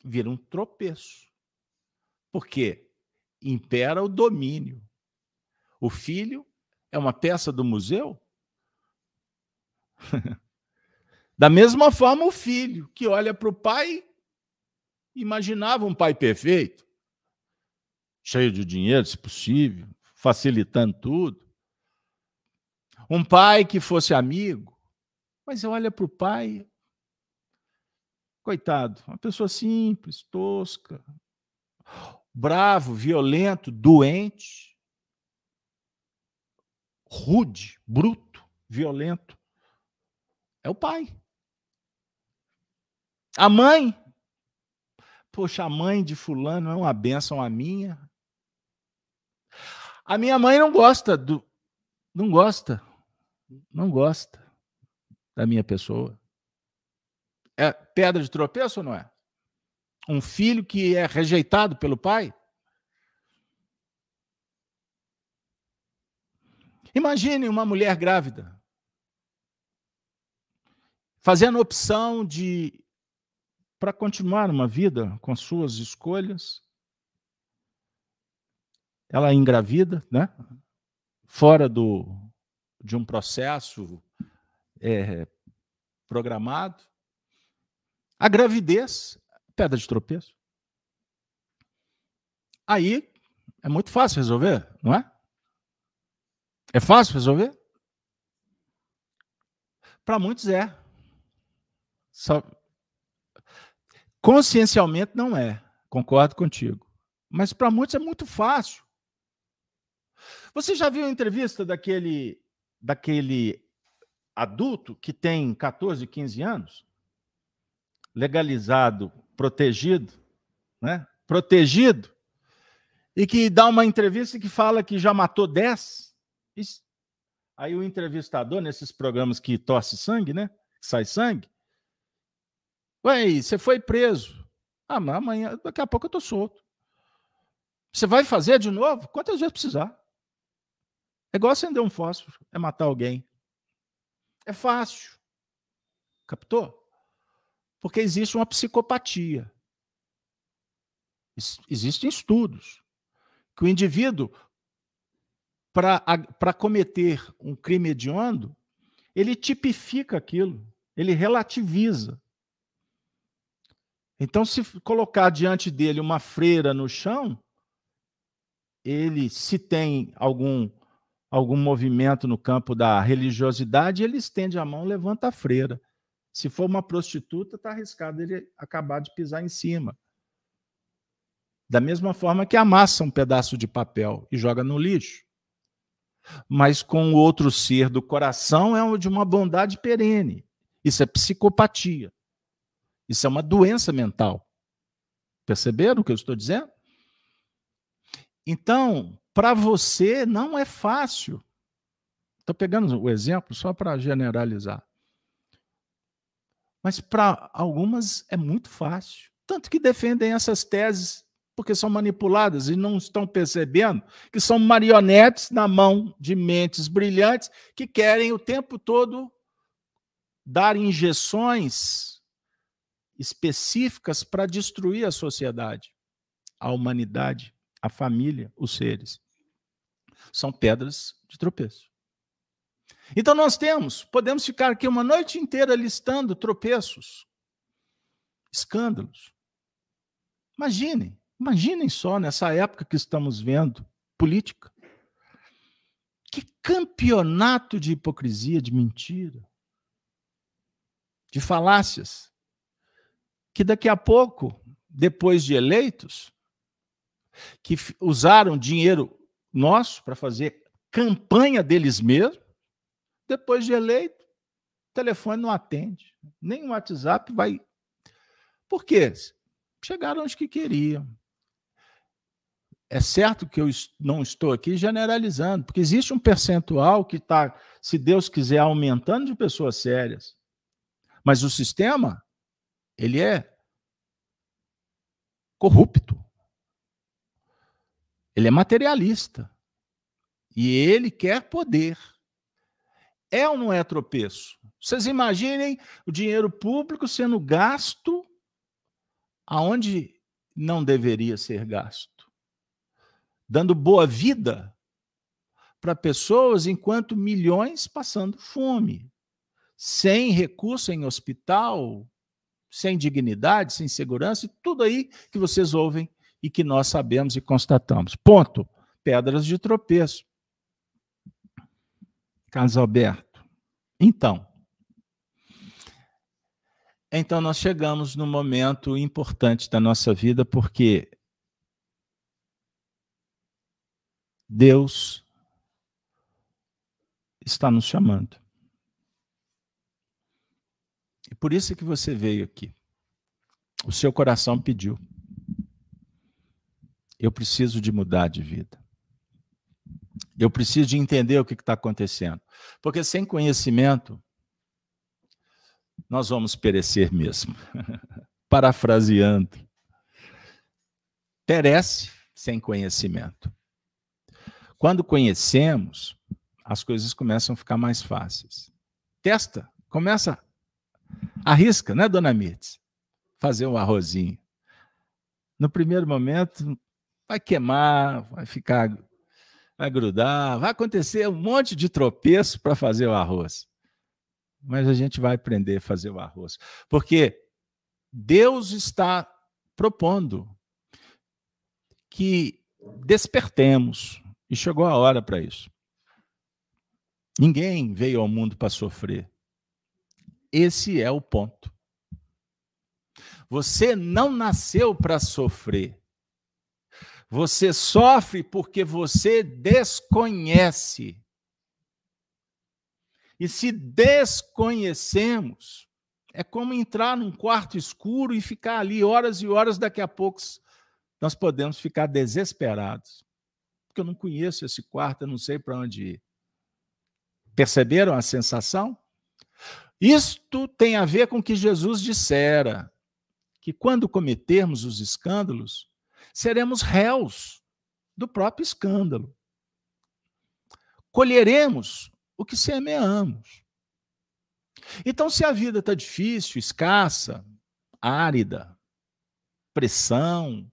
Vira um tropeço. Por quê? impera o domínio. O filho é uma peça do museu? da mesma forma, o filho que olha para o pai, imaginava um pai perfeito, cheio de dinheiro, se possível, facilitando tudo. Um pai que fosse amigo, mas olha para o pai, coitado, uma pessoa simples, tosca, bravo, violento, doente, rude, bruto, violento. É o pai. A mãe. Poxa, a mãe de fulano é uma benção a minha. A minha mãe não gosta do não gosta. Não gosta da minha pessoa. É pedra de tropeço ou não é? Um filho que é rejeitado pelo pai? Imagine uma mulher grávida fazendo opção de para continuar uma vida com suas escolhas. Ela engravida, né? Fora do de um processo é, programado. A gravidez pedra de tropeço. Aí é muito fácil resolver, não é? É fácil resolver? Para muitos é. Só... Consciencialmente não é, concordo contigo. Mas para muitos é muito fácil. Você já viu a entrevista daquele, daquele adulto que tem 14, 15 anos? Legalizado, protegido, né? Protegido. E que dá uma entrevista que fala que já matou 10. Aí o entrevistador, nesses programas que torce sangue, né? Sai sangue. Ué, você foi preso. Ah, mas amanhã, daqui a pouco eu tô solto. Você vai fazer de novo? Quantas vezes precisar? É igual acender um fósforo, é matar alguém. É fácil. Captou? Porque existe uma psicopatia. Existem estudos que o indivíduo para cometer um crime hediondo, ele tipifica aquilo, ele relativiza. Então, se colocar diante dele uma freira no chão, ele, se tem algum, algum movimento no campo da religiosidade, ele estende a mão, levanta a freira. Se for uma prostituta, está arriscado ele acabar de pisar em cima. Da mesma forma que amassa um pedaço de papel e joga no lixo mas com o outro ser do coração é de uma bondade perene. Isso é psicopatia. Isso é uma doença mental. Perceberam o que eu estou dizendo? Então, para você não é fácil. Estou pegando o exemplo só para generalizar. Mas para algumas é muito fácil. Tanto que defendem essas teses porque são manipuladas e não estão percebendo que são marionetes na mão de mentes brilhantes que querem o tempo todo dar injeções específicas para destruir a sociedade, a humanidade, a família, os seres. São pedras de tropeço. Então nós temos, podemos ficar aqui uma noite inteira listando tropeços, escândalos. Imaginem, Imaginem só nessa época que estamos vendo, política. Que campeonato de hipocrisia, de mentira, de falácias. Que daqui a pouco, depois de eleitos, que usaram dinheiro nosso para fazer campanha deles mesmos, depois de eleito, o telefone não atende, nem o WhatsApp vai. Por quê? Chegaram os que queriam. É certo que eu não estou aqui generalizando, porque existe um percentual que está, se Deus quiser, aumentando de pessoas sérias. Mas o sistema, ele é corrupto. Ele é materialista. E ele quer poder. É ou não é tropeço? Vocês imaginem o dinheiro público sendo gasto aonde não deveria ser gasto dando boa vida para pessoas enquanto milhões passando fome, sem recurso em hospital, sem dignidade, sem segurança, e tudo aí que vocês ouvem e que nós sabemos e constatamos. Ponto. Pedras de tropeço. Carlos Alberto. Então, então nós chegamos no momento importante da nossa vida, porque Deus está nos chamando. E por isso que você veio aqui. O seu coração pediu. Eu preciso de mudar de vida. Eu preciso de entender o que está acontecendo. Porque sem conhecimento, nós vamos perecer mesmo. Parafraseando. Perece sem conhecimento. Quando conhecemos, as coisas começam a ficar mais fáceis. Testa, começa, arrisca, né, dona Mirtz? Fazer um arrozinho. No primeiro momento, vai queimar, vai ficar, vai grudar, vai acontecer um monte de tropeço para fazer o arroz. Mas a gente vai aprender a fazer o arroz. Porque Deus está propondo que despertemos, e chegou a hora para isso. Ninguém veio ao mundo para sofrer. Esse é o ponto. Você não nasceu para sofrer. Você sofre porque você desconhece. E se desconhecemos, é como entrar num quarto escuro e ficar ali horas e horas, daqui a pouco nós podemos ficar desesperados. Porque eu não conheço esse quarto, eu não sei para onde ir. Perceberam a sensação? Isto tem a ver com o que Jesus dissera, que quando cometermos os escândalos, seremos réus do próprio escândalo. Colheremos o que semeamos. Então, se a vida está difícil, escassa, árida, pressão,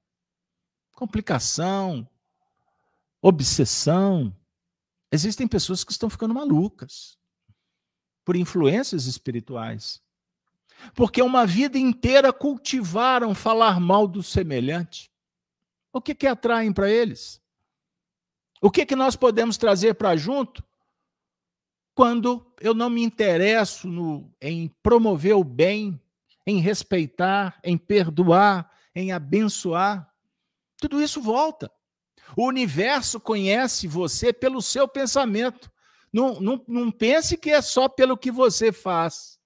complicação, obsessão, existem pessoas que estão ficando malucas por influências espirituais. Porque uma vida inteira cultivaram falar mal do semelhante. O que que atraem para eles? O que que nós podemos trazer para junto quando eu não me interesso no, em promover o bem, em respeitar, em perdoar, em abençoar? Tudo isso volta. O universo conhece você pelo seu pensamento. Não, não, não pense que é só pelo que você faz.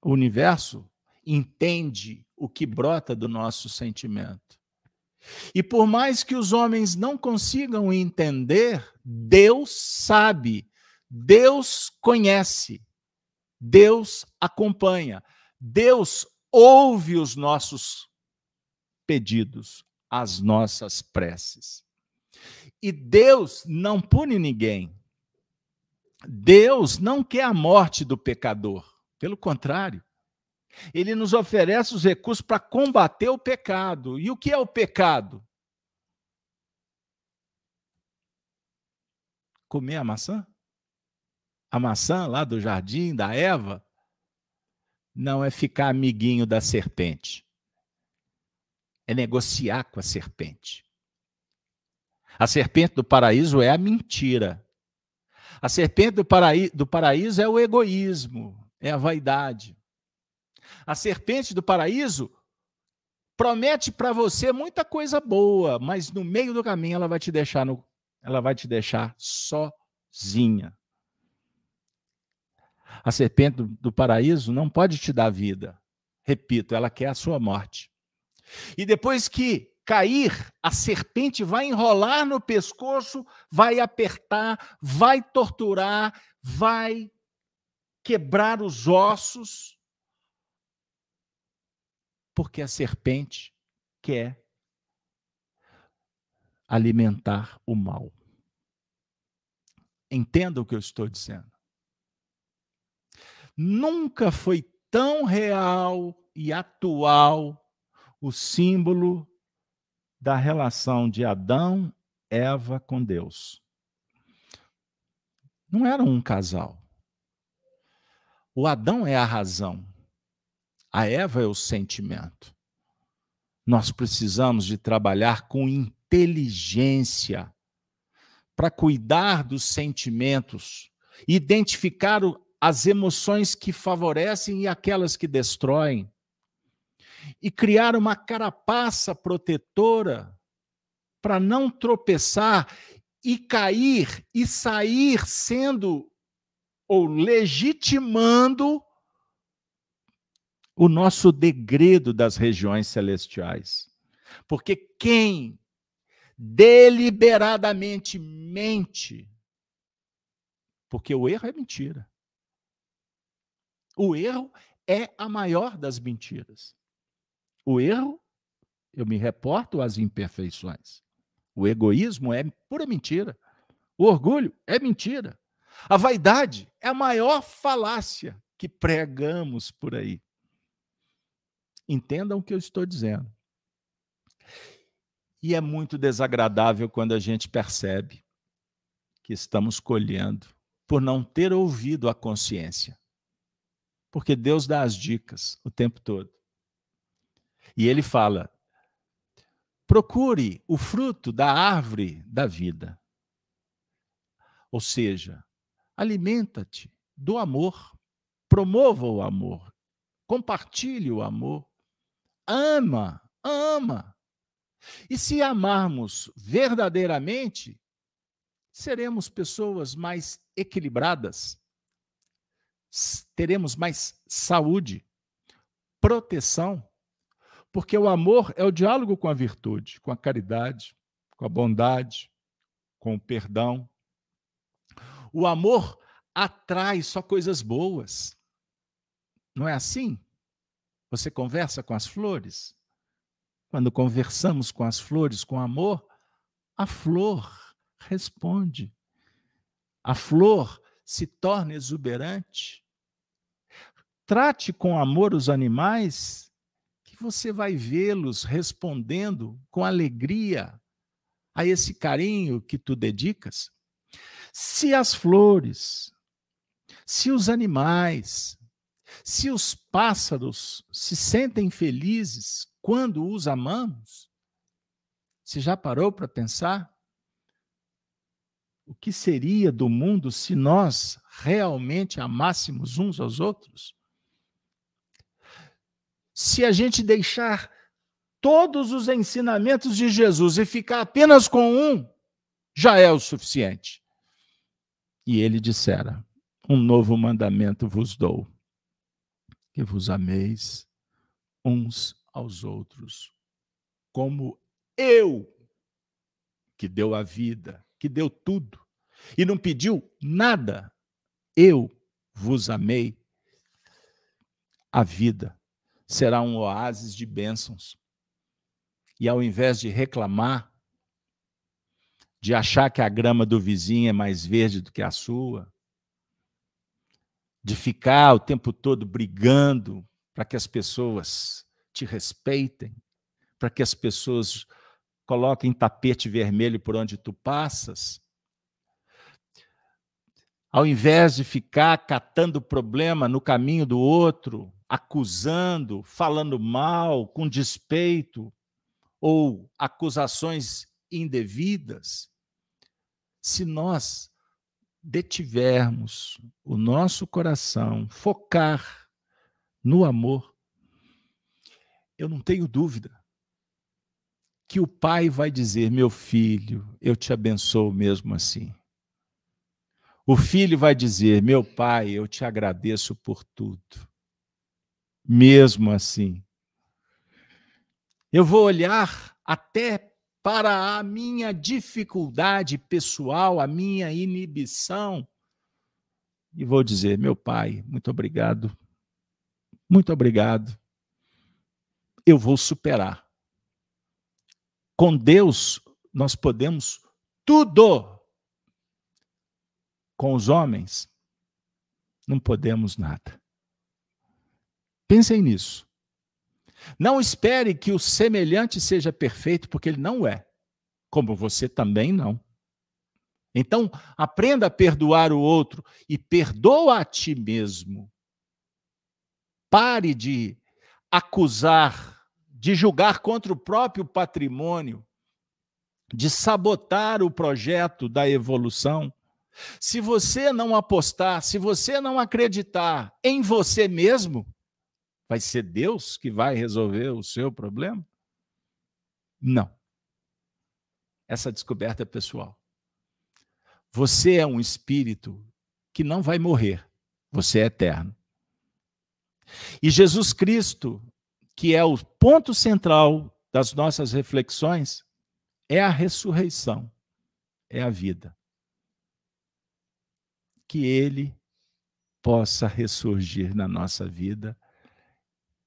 O universo entende o que brota do nosso sentimento. E por mais que os homens não consigam entender, Deus sabe, Deus conhece, Deus acompanha, Deus ouve os nossos pedidos, as nossas preces. E Deus não pune ninguém. Deus não quer a morte do pecador. Pelo contrário, ele nos oferece os recursos para combater o pecado. E o que é o pecado? Comer a maçã? A maçã lá do jardim da Eva não é ficar amiguinho da serpente. É negociar com a serpente. A serpente do paraíso é a mentira. A serpente do, paraí do paraíso é o egoísmo, é a vaidade. A serpente do paraíso promete para você muita coisa boa, mas no meio do caminho ela vai te deixar no, ela vai te deixar sozinha. A serpente do, do paraíso não pode te dar vida. Repito, ela quer a sua morte. E depois que cair, a serpente vai enrolar no pescoço, vai apertar, vai torturar, vai quebrar os ossos, porque a serpente quer alimentar o mal. Entenda o que eu estou dizendo. Nunca foi tão real e atual o símbolo da relação de Adão, Eva com Deus. Não eram um casal. O Adão é a razão, a Eva é o sentimento. Nós precisamos de trabalhar com inteligência para cuidar dos sentimentos, identificar as emoções que favorecem e aquelas que destroem e criar uma carapaça protetora para não tropeçar e cair e sair sendo ou legitimando o nosso degredo das regiões celestiais. Porque quem deliberadamente mente, porque o erro é mentira. O erro é a maior das mentiras. O erro, eu me reporto às imperfeições. O egoísmo é pura mentira. O orgulho é mentira. A vaidade é a maior falácia que pregamos por aí. Entendam o que eu estou dizendo. E é muito desagradável quando a gente percebe que estamos colhendo por não ter ouvido a consciência. Porque Deus dá as dicas o tempo todo. E ele fala: procure o fruto da árvore da vida. Ou seja, alimenta-te do amor, promova o amor, compartilhe o amor. Ama, ama. E se amarmos verdadeiramente, seremos pessoas mais equilibradas, teremos mais saúde, proteção, porque o amor é o diálogo com a virtude, com a caridade, com a bondade, com o perdão. O amor atrai só coisas boas. Não é assim? Você conversa com as flores? Quando conversamos com as flores com amor, a flor responde. A flor se torna exuberante. Trate com amor os animais, que você vai vê-los respondendo com alegria a esse carinho que tu dedicas. Se as flores, se os animais, se os pássaros se sentem felizes quando os amamos, você já parou para pensar? O que seria do mundo se nós realmente amássemos uns aos outros? Se a gente deixar todos os ensinamentos de Jesus e ficar apenas com um, já é o suficiente. E ele dissera: Um novo mandamento vos dou, que vos ameis uns aos outros, como eu, que deu a vida, que deu tudo, e não pediu nada, eu vos amei. A vida será um oásis de bênçãos. E ao invés de reclamar, de achar que a grama do vizinho é mais verde do que a sua, de ficar o tempo todo brigando para que as pessoas te respeitem, para que as pessoas coloquem tapete vermelho por onde tu passas, ao invés de ficar catando problema no caminho do outro, acusando, falando mal, com despeito, ou acusações indevidas, se nós detivermos o nosso coração, focar no amor, eu não tenho dúvida que o pai vai dizer: Meu filho, eu te abençoo mesmo assim. O filho vai dizer: Meu pai, eu te agradeço por tudo, mesmo assim. Eu vou olhar até para a minha dificuldade pessoal, a minha inibição, e vou dizer: meu pai, muito obrigado, muito obrigado. Eu vou superar. Com Deus, nós podemos tudo. Com os homens, não podemos nada. Pensem nisso. Não espere que o semelhante seja perfeito, porque ele não é, como você também não. Então, aprenda a perdoar o outro e perdoa a ti mesmo. Pare de acusar, de julgar contra o próprio patrimônio, de sabotar o projeto da evolução. Se você não apostar, se você não acreditar em você mesmo, Vai ser Deus que vai resolver o seu problema? Não. Essa descoberta é pessoal. Você é um espírito que não vai morrer, você é eterno. E Jesus Cristo, que é o ponto central das nossas reflexões, é a ressurreição, é a vida. Que ele possa ressurgir na nossa vida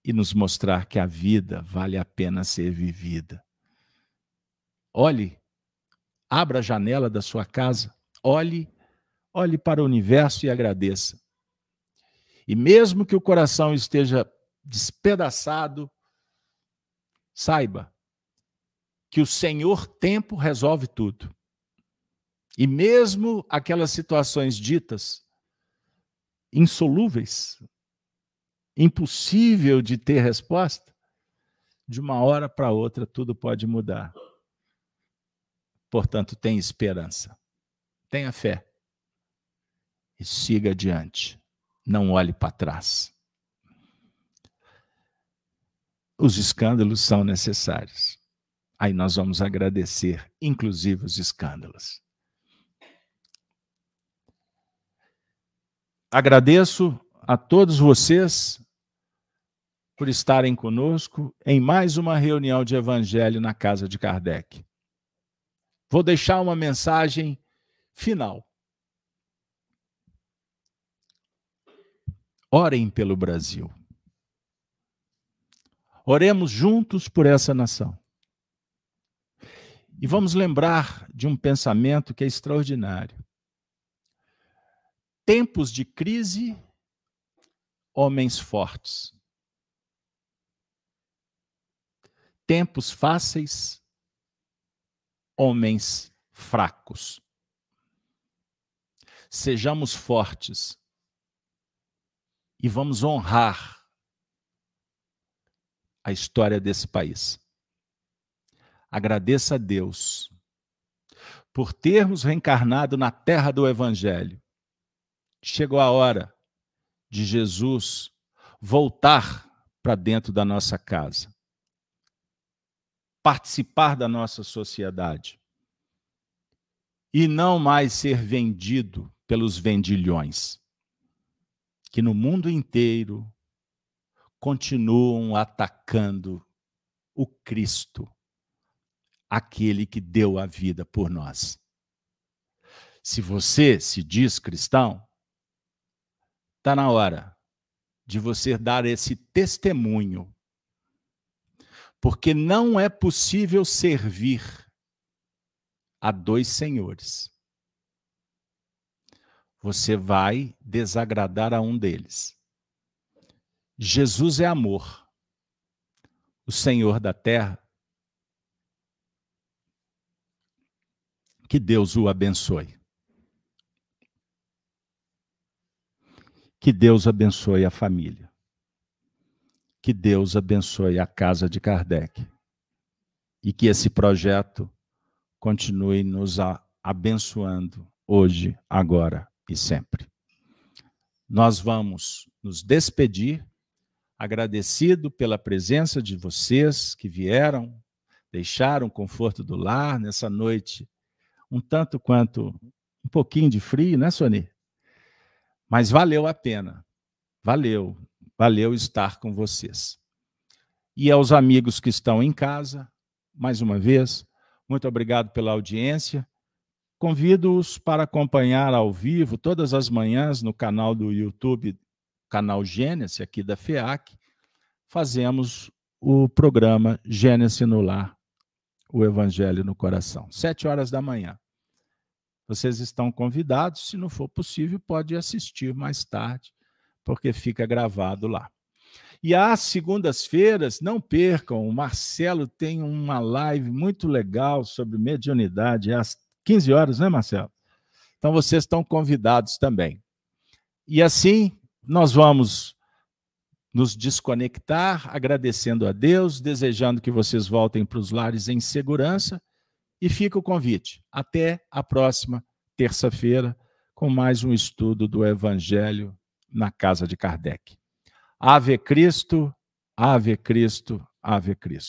e nos mostrar que a vida vale a pena ser vivida. Olhe, abra a janela da sua casa, olhe, olhe para o universo e agradeça. E mesmo que o coração esteja despedaçado, saiba que o Senhor tempo resolve tudo. E mesmo aquelas situações ditas insolúveis, impossível de ter resposta, de uma hora para outra tudo pode mudar. Portanto, tenha esperança, tenha fé e siga adiante. Não olhe para trás. os escândalos são necessários. Aí nós vamos agradecer, inclusive, os escândalos. Agradeço a todos vocês por estarem conosco em mais uma reunião de evangelho na casa de Kardec. Vou deixar uma mensagem final. Orem pelo Brasil. Oremos juntos por essa nação. E vamos lembrar de um pensamento que é extraordinário. Tempos de crise, homens fortes. Tempos fáceis, homens fracos. Sejamos fortes e vamos honrar a história desse país. Agradeça a Deus por termos reencarnado na terra do Evangelho. Chegou a hora de Jesus voltar para dentro da nossa casa, participar da nossa sociedade e não mais ser vendido pelos vendilhões que no mundo inteiro continuam atacando o Cristo, aquele que deu a vida por nós. Se você se diz cristão, está na hora de você dar esse testemunho, porque não é possível servir a dois senhores você vai desagradar a um deles. Jesus é amor, o Senhor da terra. Que Deus o abençoe. Que Deus abençoe a família. Que Deus abençoe a casa de Kardec. E que esse projeto continue nos abençoando hoje, agora e sempre. Nós vamos nos despedir, agradecido pela presença de vocês que vieram, deixaram o conforto do lar nessa noite, um tanto quanto um pouquinho de frio, né, Sony? Mas valeu a pena. Valeu, valeu estar com vocês. E aos amigos que estão em casa, mais uma vez, muito obrigado pela audiência. Convido-os para acompanhar ao vivo todas as manhãs no canal do YouTube, canal Gênesis, aqui da FEAC. Fazemos o programa Gênesis no Lar, o Evangelho no Coração, sete horas da manhã. Vocês estão convidados, se não for possível, pode assistir mais tarde, porque fica gravado lá. E às segundas-feiras, não percam, o Marcelo tem uma live muito legal sobre mediunidade, às 15 horas, né, Marcelo? Então vocês estão convidados também. E assim, nós vamos nos desconectar, agradecendo a Deus, desejando que vocês voltem para os lares em segurança. E fica o convite. Até a próxima terça-feira, com mais um estudo do Evangelho na casa de Kardec. Ave Cristo, Ave Cristo, Ave Cristo.